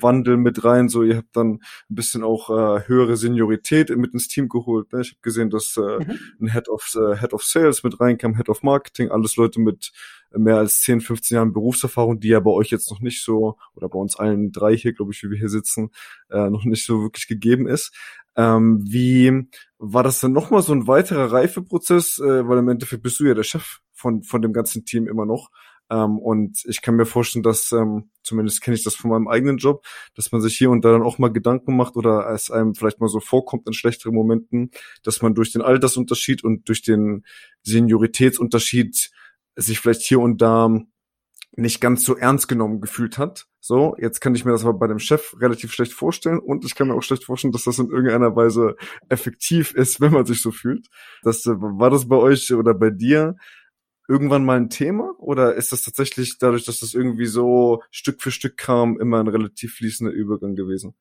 Wandel mit rein. So, ihr habt dann ein bisschen auch äh, höhere Seniorität mit ins Team geholt. Ne? Ich habe gesehen, dass äh, mhm. ein Head of äh, Head of Sales mit reinkam, Head of Marketing, alles Leute mit mehr als 10, 15 Jahren Berufserfahrung, die ja bei euch jetzt noch nicht so, oder bei uns allen drei hier, glaube ich, wie wir hier sitzen, äh, noch nicht so wirklich gegeben ist. Ähm, wie war das dann nochmal so ein weiterer Reifeprozess? Äh, weil im Endeffekt bist du ja der Chef von, von dem ganzen Team immer noch. Ähm, und ich kann mir vorstellen, dass, ähm, zumindest kenne ich das von meinem eigenen Job, dass man sich hier und da dann auch mal Gedanken macht oder es einem vielleicht mal so vorkommt in schlechteren Momenten, dass man durch den Altersunterschied und durch den Senioritätsunterschied sich vielleicht hier und da nicht ganz so ernst genommen gefühlt hat. So, jetzt kann ich mir das aber bei dem Chef relativ schlecht vorstellen und ich kann mir auch schlecht vorstellen, dass das in irgendeiner Weise effektiv ist, wenn man sich so fühlt. Das, äh, war das bei euch oder bei dir irgendwann mal ein Thema oder ist das tatsächlich dadurch, dass das irgendwie so Stück für Stück kam, immer ein relativ fließender Übergang gewesen?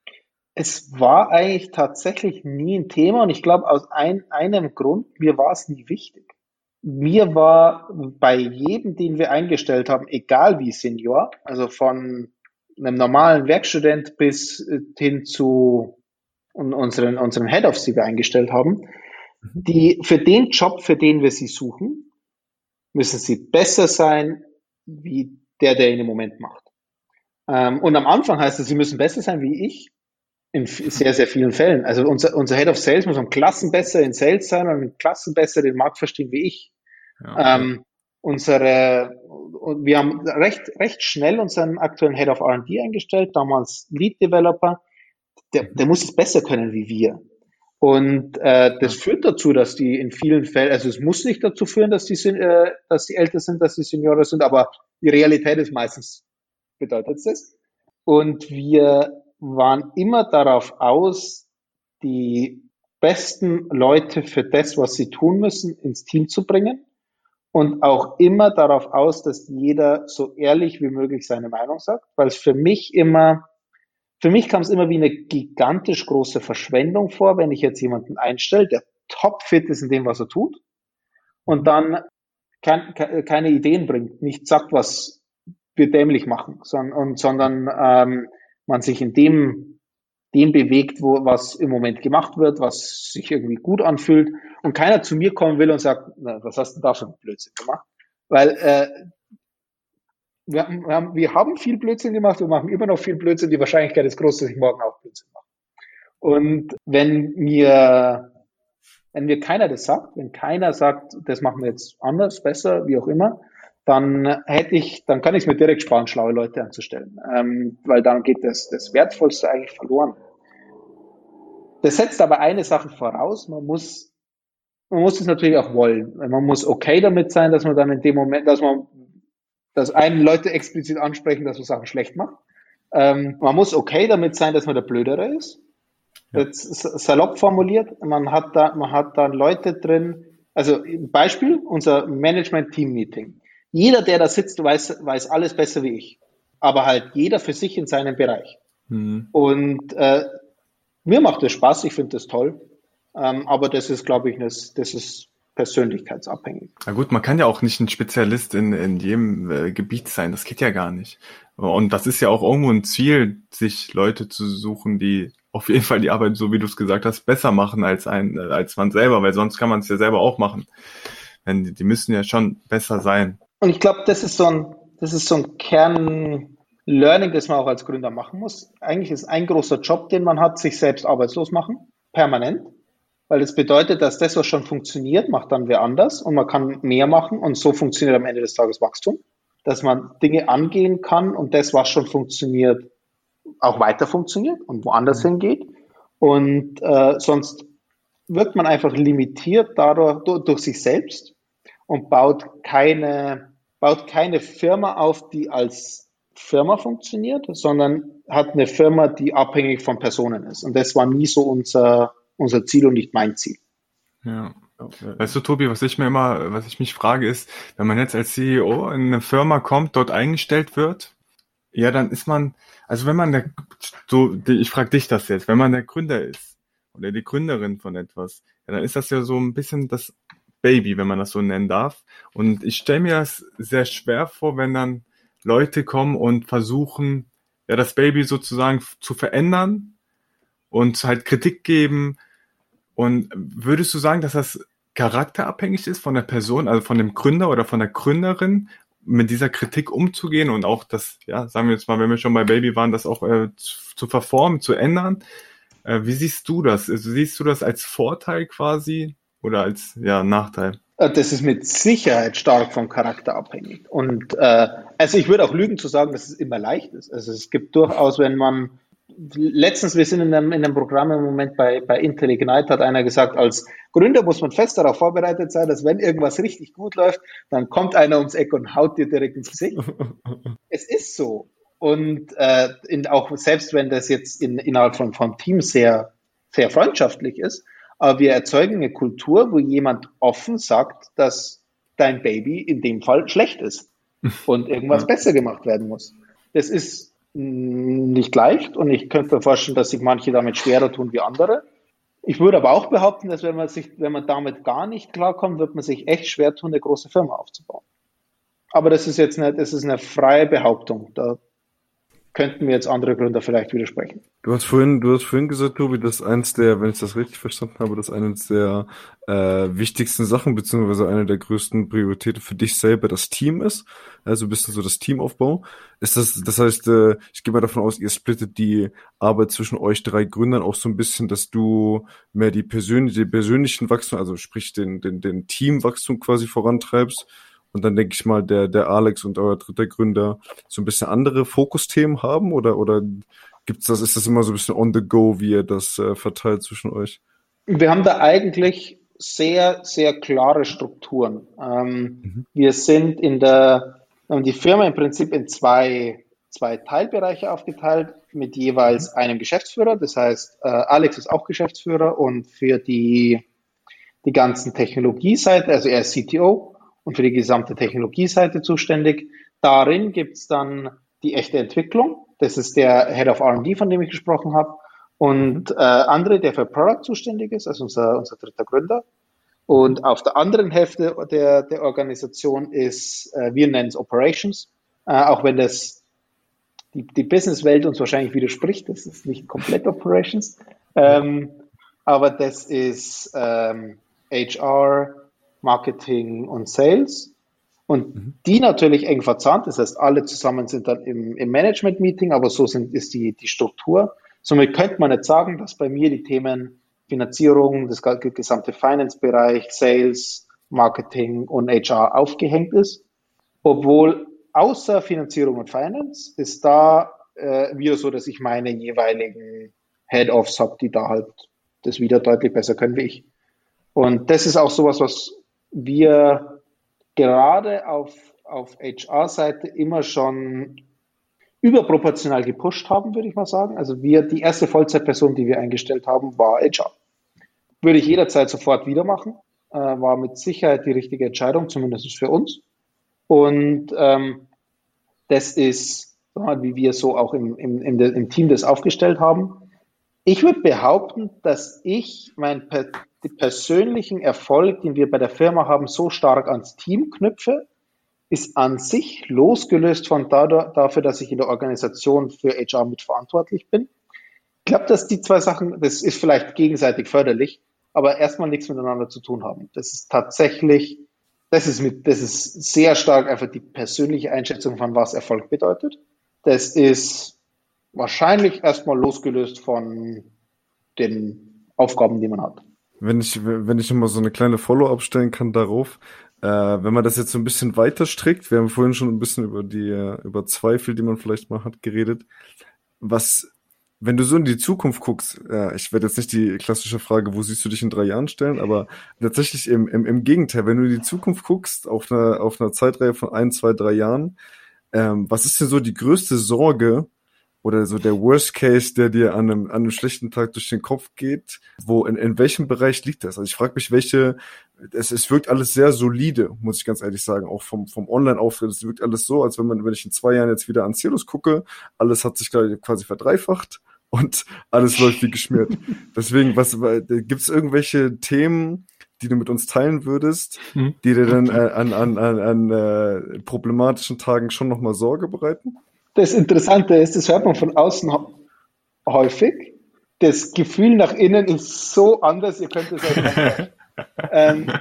Es war eigentlich tatsächlich nie ein Thema und ich glaube aus ein, einem Grund, mir war es nie wichtig mir war bei jedem, den wir eingestellt haben, egal wie Senior, also von einem normalen Werkstudent bis äh, hin zu unseren, unseren Head of, die wir eingestellt haben, mhm. die für den Job, für den wir sie suchen, müssen sie besser sein, wie der, der ihn im Moment macht. Ähm, und am Anfang heißt es, sie müssen besser sein wie ich. In sehr, sehr vielen Fällen. Also unser, unser Head of Sales muss ein Klassen besser in Sales sein und ein Klassen besser den Markt verstehen wie ich. Ja, ähm, unsere, wir haben recht, recht schnell unseren aktuellen Head of R&D eingestellt, damals Lead Developer. Der, der muss es besser können wie wir. Und äh, das führt dazu, dass die in vielen Fällen, also es muss nicht dazu führen, dass die, äh, dass die älter sind, dass die Senioren sind, aber die Realität ist meistens bedeutet es. Und wir waren immer darauf aus, die besten Leute für das, was sie tun müssen, ins Team zu bringen. Und auch immer darauf aus, dass jeder so ehrlich wie möglich seine Meinung sagt, weil es für mich immer für mich kam es immer wie eine gigantisch große Verschwendung vor, wenn ich jetzt jemanden einstelle, der topfit ist in dem, was er tut. Und dann kein, keine Ideen bringt, nicht sagt, was wir dämlich machen, sondern, und, sondern ähm, man sich in dem, dem bewegt, wo was im Moment gemacht wird, was sich irgendwie gut anfühlt und keiner zu mir kommen will und sagt, na, was hast du da für einen Blödsinn gemacht? Weil äh, wir, wir, haben, wir haben viel Blödsinn gemacht, wir machen immer noch viel Blödsinn. Die Wahrscheinlichkeit ist groß, dass ich morgen auch Blödsinn mache. Und wenn mir, wenn mir keiner das sagt, wenn keiner sagt, das machen wir jetzt anders, besser, wie auch immer, dann hätte ich, dann kann ich es mir direkt sparen, schlaue Leute anzustellen, ähm, weil dann geht das, das Wertvollste eigentlich verloren. Das setzt aber eine Sache voraus, man muss, man muss es natürlich auch wollen. Man muss okay damit sein, dass man dann in dem Moment, dass man dass einen Leute explizit ansprechen, dass man Sachen schlecht macht. Ähm, man muss okay damit sein, dass man der Blödere ist. Ja. Das ist salopp formuliert. Man hat da, man hat da Leute drin. Also Beispiel, unser Management-Team-Meeting. Jeder, der da sitzt, weiß, weiß alles besser wie ich. Aber halt jeder für sich in seinem Bereich. Mhm. Und äh, mir macht das Spaß, ich finde das toll. Ähm, aber das ist, glaube ich, das, das ist persönlichkeitsabhängig. Na gut, man kann ja auch nicht ein Spezialist in, in jedem äh, Gebiet sein. Das geht ja gar nicht. Und das ist ja auch irgendwo ein Ziel, sich Leute zu suchen, die auf jeden Fall die Arbeit, so wie du es gesagt hast, besser machen als ein, äh, als man selber, weil sonst kann man es ja selber auch machen. Denn die, die müssen ja schon besser sein. Und ich glaube, das ist so ein, das ist so ein Kern, Learning, das man auch als Gründer machen muss. Eigentlich ist ein großer Job, den man hat, sich selbst arbeitslos machen, permanent weil das bedeutet, dass das, was schon funktioniert, macht dann wer anders und man kann mehr machen und so funktioniert am Ende des Tages Wachstum, dass man Dinge angehen kann und das, was schon funktioniert, auch weiter funktioniert und woanders mhm. hingeht. Und äh, sonst wird man einfach limitiert dadurch durch, durch sich selbst und baut keine, baut keine Firma auf, die als Firma funktioniert, sondern hat eine Firma, die abhängig von Personen ist. Und das war nie so unser, unser Ziel und nicht mein Ziel. Ja. Weißt du, Tobi, was ich mir immer, was ich mich frage, ist, wenn man jetzt als CEO in eine Firma kommt, dort eingestellt wird, ja, dann ist man, also wenn man der, so, ich frage dich das jetzt, wenn man der Gründer ist oder die Gründerin von etwas, ja, dann ist das ja so ein bisschen das Baby, wenn man das so nennen darf. Und ich stelle mir das sehr schwer vor, wenn dann Leute kommen und versuchen, ja, das Baby sozusagen zu verändern und halt Kritik geben, und würdest du sagen, dass das charakterabhängig ist von der Person, also von dem Gründer oder von der Gründerin, mit dieser Kritik umzugehen und auch das, ja, sagen wir jetzt mal, wenn wir schon bei Baby waren, das auch äh, zu, zu verformen, zu ändern. Äh, wie siehst du das? Also, siehst du das als Vorteil quasi oder als ja, Nachteil? Äh, das ist mit Sicherheit stark vom Charakter abhängig. Und äh, also ich würde auch lügen zu sagen, dass es immer leicht ist. Also es gibt durchaus, wenn man letztens, wir sind in einem, in einem Programm im Moment bei, bei Intel Ignite, hat einer gesagt, als Gründer muss man fest darauf vorbereitet sein, dass wenn irgendwas richtig gut läuft, dann kommt einer ums Eck und haut dir direkt ins Gesicht. es ist so. Und äh, in, auch selbst wenn das jetzt in, innerhalb von, von Team sehr, sehr freundschaftlich ist, aber wir erzeugen eine Kultur, wo jemand offen sagt, dass dein Baby in dem Fall schlecht ist und irgendwas ja. besser gemacht werden muss. Das ist nicht leicht und ich könnte mir vorstellen, dass sich manche damit schwerer tun wie andere. Ich würde aber auch behaupten, dass wenn man sich, wenn man damit gar nicht klarkommt, wird man sich echt schwer tun, eine große Firma aufzubauen. Aber das ist jetzt eine, das ist eine freie Behauptung. Da könnten mir jetzt andere Gründer vielleicht widersprechen. Du hast vorhin, du hast vorhin gesagt, Tobi, dass eins der, wenn ich das richtig verstanden habe, dass eines der äh, wichtigsten Sachen beziehungsweise eine der größten Prioritäten für dich selber das Team ist. Also ein bisschen so das Teamaufbau. Ist das, das heißt, äh, ich gehe mal davon aus, ihr splittet die Arbeit zwischen euch drei Gründern auch so ein bisschen, dass du mehr die persönliche, die persönlichen Wachstum, also sprich den, den, den Teamwachstum quasi vorantreibst und dann denke ich mal, der, der Alex und euer dritter Gründer so ein bisschen andere Fokusthemen haben oder, oder gibt's das, ist das immer so ein bisschen on the go, wie ihr das äh, verteilt zwischen euch? Wir haben da eigentlich sehr, sehr klare Strukturen. Ähm, mhm. Wir sind in der, haben die Firma im Prinzip in zwei, zwei Teilbereiche aufgeteilt mit jeweils mhm. einem Geschäftsführer. Das heißt, äh, Alex ist auch Geschäftsführer und für die, die ganzen Technologieseite, also er ist CTO und für die gesamte Technologieseite zuständig. Darin gibt es dann die echte Entwicklung. Das ist der Head of R&D, von dem ich gesprochen habe. Und äh, andere, der für Product zuständig ist, also unser, unser dritter Gründer. Und auf der anderen Hälfte der, der Organisation ist, äh, wir nennen es Operations, äh, auch wenn das die, die Businesswelt uns wahrscheinlich widerspricht. Das ist nicht komplett Operations. Ähm, aber das ist ähm, HR, Marketing und Sales. Und mhm. die natürlich eng verzahnt, das heißt, alle zusammen sind dann im, im Management-Meeting, aber so sind, ist die, die Struktur. Somit könnte man nicht sagen, dass bei mir die Themen Finanzierung, das gesamte Finance-Bereich, Sales, Marketing und HR aufgehängt ist. Obwohl außer Finanzierung und Finance ist da äh, wieder so, dass ich meine jeweiligen Head-Offs habe, die da halt das wieder deutlich besser können wie ich. Und das ist auch sowas, was wir gerade auf, auf HR-Seite immer schon überproportional gepusht haben, würde ich mal sagen. Also wir, die erste Vollzeitperson, die wir eingestellt haben, war HR. Würde ich jederzeit sofort wieder machen. Äh, war mit Sicherheit die richtige Entscheidung, zumindest für uns. Und ähm, das ist, wie wir so auch im, im, im, im Team das aufgestellt haben. Ich würde behaupten, dass ich mein den persönlichen Erfolg, den wir bei der Firma haben, so stark ans Team knüpfe, ist an sich losgelöst von dadurch, dafür, dass ich in der Organisation für HR mitverantwortlich bin. Ich glaube, dass die zwei Sachen, das ist vielleicht gegenseitig förderlich, aber erstmal nichts miteinander zu tun haben. Das ist tatsächlich, das ist mit, das ist sehr stark einfach die persönliche Einschätzung von was Erfolg bedeutet. Das ist wahrscheinlich erstmal losgelöst von den Aufgaben, die man hat wenn ich, wenn ich nochmal so eine kleine Follow-up stellen kann darauf, äh, wenn man das jetzt so ein bisschen weiter strickt, wir haben vorhin schon ein bisschen über die, äh, über Zweifel, die man vielleicht mal hat, geredet. Was, wenn du so in die Zukunft guckst, äh, ich werde jetzt nicht die klassische Frage, wo siehst du dich in drei Jahren stellen, aber tatsächlich im, im, im Gegenteil, wenn du in die Zukunft guckst, auf einer, auf einer Zeitreihe von ein, zwei, drei Jahren, ähm, was ist denn so die größte Sorge, oder so der Worst Case, der dir an einem, an einem schlechten Tag durch den Kopf geht, wo in, in welchem Bereich liegt das? Also ich frage mich, welche, es, es wirkt alles sehr solide, muss ich ganz ehrlich sagen, auch vom, vom Online-Auftritt. Es wirkt alles so, als wenn man, wenn ich in zwei Jahren jetzt wieder an Cielus gucke, alles hat sich quasi verdreifacht und alles läuft wie geschmiert. Deswegen, was gibt es irgendwelche Themen, die du mit uns teilen würdest, hm. die dir dann äh, an, an, an, an äh, problematischen Tagen schon nochmal Sorge bereiten? Das Interessante ist, das hört man von außen häufig. Das Gefühl nach innen ist so anders, ihr könnt es euch ähm,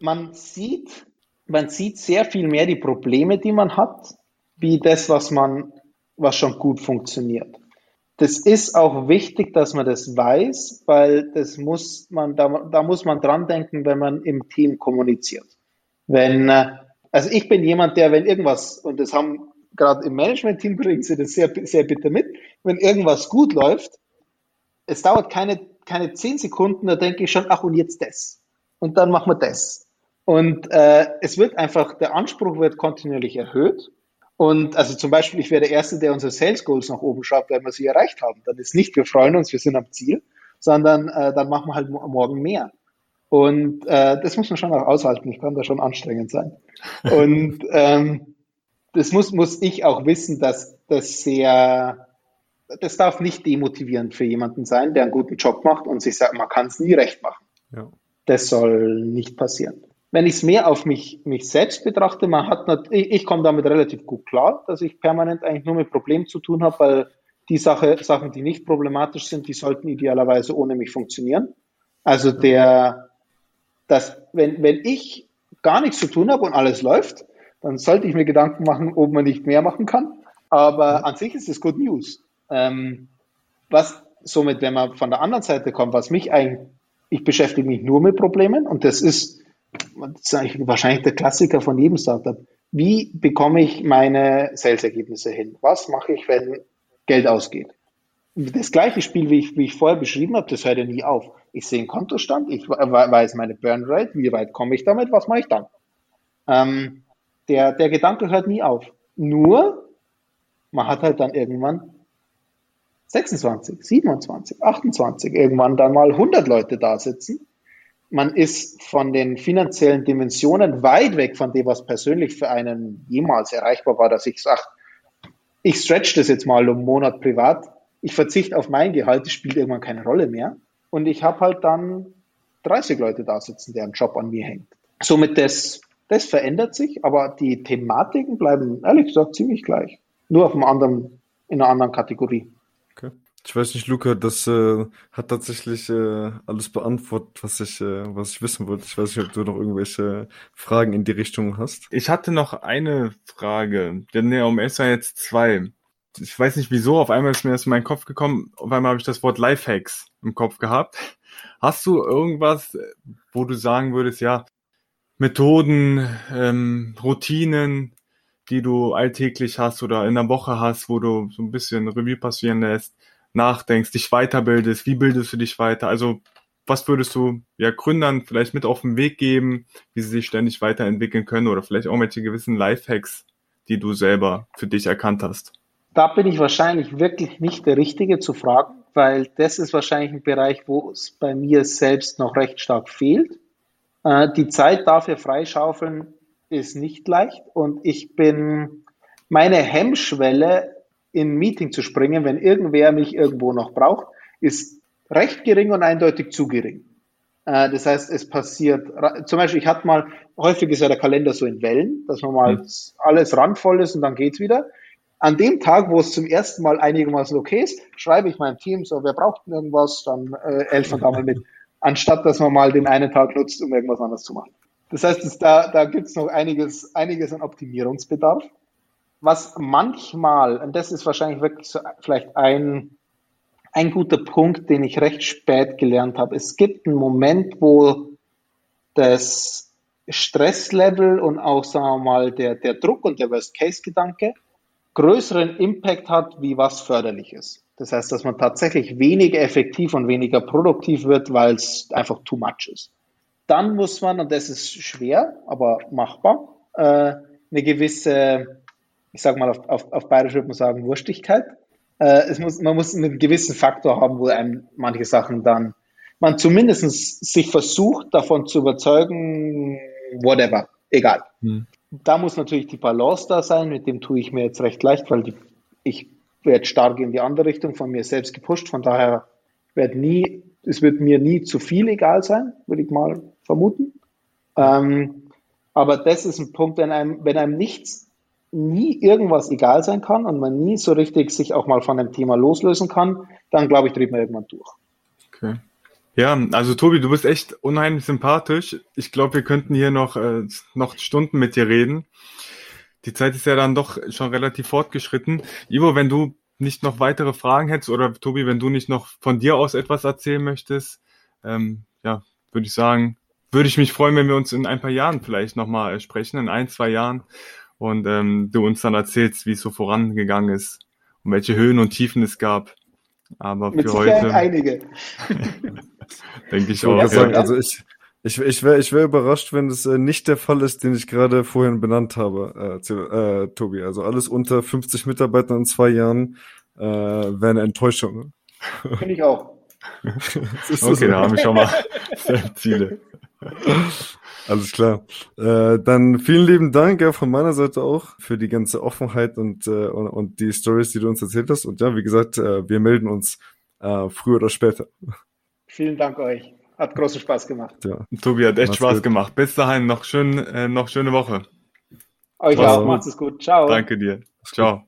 Man sieht, man sieht sehr viel mehr die Probleme, die man hat, wie das, was man, was schon gut funktioniert. Das ist auch wichtig, dass man das weiß, weil das muss man, da, da muss man dran denken, wenn man im Team kommuniziert. Wenn, äh, also ich bin jemand, der, wenn irgendwas, und das haben gerade im Management-Team bringt sie das sehr, sehr bitter mit. Wenn irgendwas gut läuft, es dauert keine, keine zehn Sekunden, da denke ich schon, ach und jetzt das. Und dann machen wir das. Und äh, es wird einfach, der Anspruch wird kontinuierlich erhöht. Und also zum Beispiel, ich wäre der Erste, der unsere Sales Goals nach oben schreibt, wenn wir sie erreicht haben. Dann ist nicht, wir freuen uns, wir sind am Ziel, sondern äh, dann machen wir halt morgen mehr. Und äh, das muss man schon auch aushalten. Ich kann da schon anstrengend sein. Und ähm, das muss, muss ich auch wissen, dass das sehr, das darf nicht demotivierend für jemanden sein, der einen guten Job macht und sich sagt, man kann es nie recht machen. Ja. Das soll nicht passieren. wenn ich es mehr auf mich, mich selbst betrachte, man hat ich, ich komme damit relativ gut klar, dass ich permanent eigentlich nur mit Problemen zu tun habe, weil die Sache, Sachen, die nicht problematisch sind, die sollten idealerweise ohne mich funktionieren. Also der, dass, wenn, wenn ich gar nichts zu tun habe und alles läuft, dann sollte ich mir Gedanken machen, ob man nicht mehr machen kann. Aber an sich ist es Good News. Ähm, was somit, wenn man von der anderen Seite kommt, was mich eigentlich, ich beschäftige mich nur mit Problemen und das ist das ist wahrscheinlich der Klassiker von jedem Startup. Wie bekomme ich meine Sales-Ergebnisse hin? Was mache ich, wenn Geld ausgeht? Das gleiche Spiel, wie ich, wie ich vorher beschrieben habe, das hört ja nie auf. Ich sehe einen Kontostand, ich weiß meine Burn Rate, wie weit komme ich damit, was mache ich dann? Ähm, der, der Gedanke hört nie auf. Nur, man hat halt dann irgendwann 26, 27, 28, irgendwann dann mal 100 Leute da sitzen man ist von den finanziellen Dimensionen weit weg von dem, was persönlich für einen jemals erreichbar war, dass ich sage, ich stretch das jetzt mal um einen Monat privat, ich verzichte auf mein Gehalt, das spielt irgendwann keine Rolle mehr. Und ich habe halt dann 30 Leute da sitzen, deren Job an mir hängt. Somit das, das verändert sich, aber die Thematiken bleiben ehrlich gesagt ziemlich gleich. Nur auf einem anderen, in einer anderen Kategorie. Ich weiß nicht, Luca, das äh, hat tatsächlich äh, alles beantwortet, was ich, äh, was ich wissen wollte. Ich weiß nicht, ob du noch irgendwelche Fragen in die Richtung hast. Ich hatte noch eine Frage, denn der um ist ja jetzt zwei. Ich weiß nicht wieso, auf einmal ist mir das in meinen Kopf gekommen, auf einmal habe ich das Wort Lifehacks im Kopf gehabt. Hast du irgendwas, wo du sagen würdest, ja, Methoden, ähm, Routinen, die du alltäglich hast oder in der Woche hast, wo du so ein bisschen Revue passieren lässt, nachdenkst, dich weiterbildest, wie bildest du dich weiter? Also was würdest du ja Gründern vielleicht mit auf den Weg geben, wie sie sich ständig weiterentwickeln können oder vielleicht auch welche gewissen Lifehacks, die du selber für dich erkannt hast? Da bin ich wahrscheinlich wirklich nicht der Richtige zu fragen, weil das ist wahrscheinlich ein Bereich, wo es bei mir selbst noch recht stark fehlt. Äh, die Zeit dafür freischaufeln ist nicht leicht und ich bin, meine Hemmschwelle in ein Meeting zu springen, wenn irgendwer mich irgendwo noch braucht, ist recht gering und eindeutig zu gering. Äh, das heißt, es passiert, zum Beispiel, ich hatte mal, häufig ist ja der Kalender so in Wellen, dass man mal mhm. alles randvoll ist und dann geht's wieder. An dem Tag, wo es zum ersten Mal einigermaßen okay ist, schreibe ich meinem Team so, wer braucht denn irgendwas, dann äh, helfen wir da mal mit. Anstatt, dass man mal den einen Tag nutzt, um irgendwas anderes zu machen. Das heißt, das, da, da gibt's noch einiges, einiges an Optimierungsbedarf was manchmal, und das ist wahrscheinlich wirklich so vielleicht ein, ein guter Punkt, den ich recht spät gelernt habe. Es gibt einen Moment, wo das Stresslevel und auch, sagen wir mal, der, der Druck und der Worst-Case-Gedanke größeren Impact hat, wie was förderlich ist. Das heißt, dass man tatsächlich weniger effektiv und weniger produktiv wird, weil es einfach too much ist. Dann muss man, und das ist schwer, aber machbar, äh, eine gewisse ich sage mal auf, auf, auf Bayerisch würde man sagen, Wurstigkeit. Äh, es muss, man muss einen gewissen Faktor haben, wo einem manche Sachen dann, man zumindest sich versucht, davon zu überzeugen, whatever, egal. Hm. Da muss natürlich die Balance da sein, mit dem tue ich mir jetzt recht leicht, weil die, ich werde stark in die andere Richtung von mir selbst gepusht, von daher wird nie, es wird mir nie zu viel egal sein, würde ich mal vermuten. Ähm, aber das ist ein Punkt, wenn einem, wenn einem nichts nie irgendwas egal sein kann und man nie so richtig sich auch mal von dem Thema loslösen kann, dann glaube ich, dreht man irgendwann durch. Okay. Ja, also Tobi, du bist echt unheimlich sympathisch. Ich glaube, wir könnten hier noch, äh, noch Stunden mit dir reden. Die Zeit ist ja dann doch schon relativ fortgeschritten. Ivo, wenn du nicht noch weitere Fragen hättest oder Tobi, wenn du nicht noch von dir aus etwas erzählen möchtest, ähm, ja, würde ich sagen, würde ich mich freuen, wenn wir uns in ein paar Jahren vielleicht nochmal sprechen, in ein, zwei Jahren und ähm, du uns dann erzählst, wie es so vorangegangen ist und welche Höhen und Tiefen es gab. Aber Mit für heute. einige. denke ich auch. Ja, also ich, ich, ich wäre ich wär überrascht, wenn es äh, nicht der Fall ist, den ich gerade vorhin benannt habe, äh, äh, Tobi. Also alles unter 50 Mitarbeitern in zwei Jahren äh, wäre eine Enttäuschung. Finde ich auch. okay, so. da haben wir schon mal Ziele. Alles klar. Äh, dann vielen lieben Dank ja, von meiner Seite auch für die ganze Offenheit und, äh, und, und die Stories, die du uns erzählt hast. Und ja, wie gesagt, äh, wir melden uns äh, früher oder später. Vielen Dank euch. Hat großen Spaß gemacht. Ja. Tobi hat echt Macht's Spaß gut. gemacht. Bis dahin noch schön, äh, noch schöne Woche. Euch Ciao. auch. Macht es gut. Ciao. Danke dir. Ciao.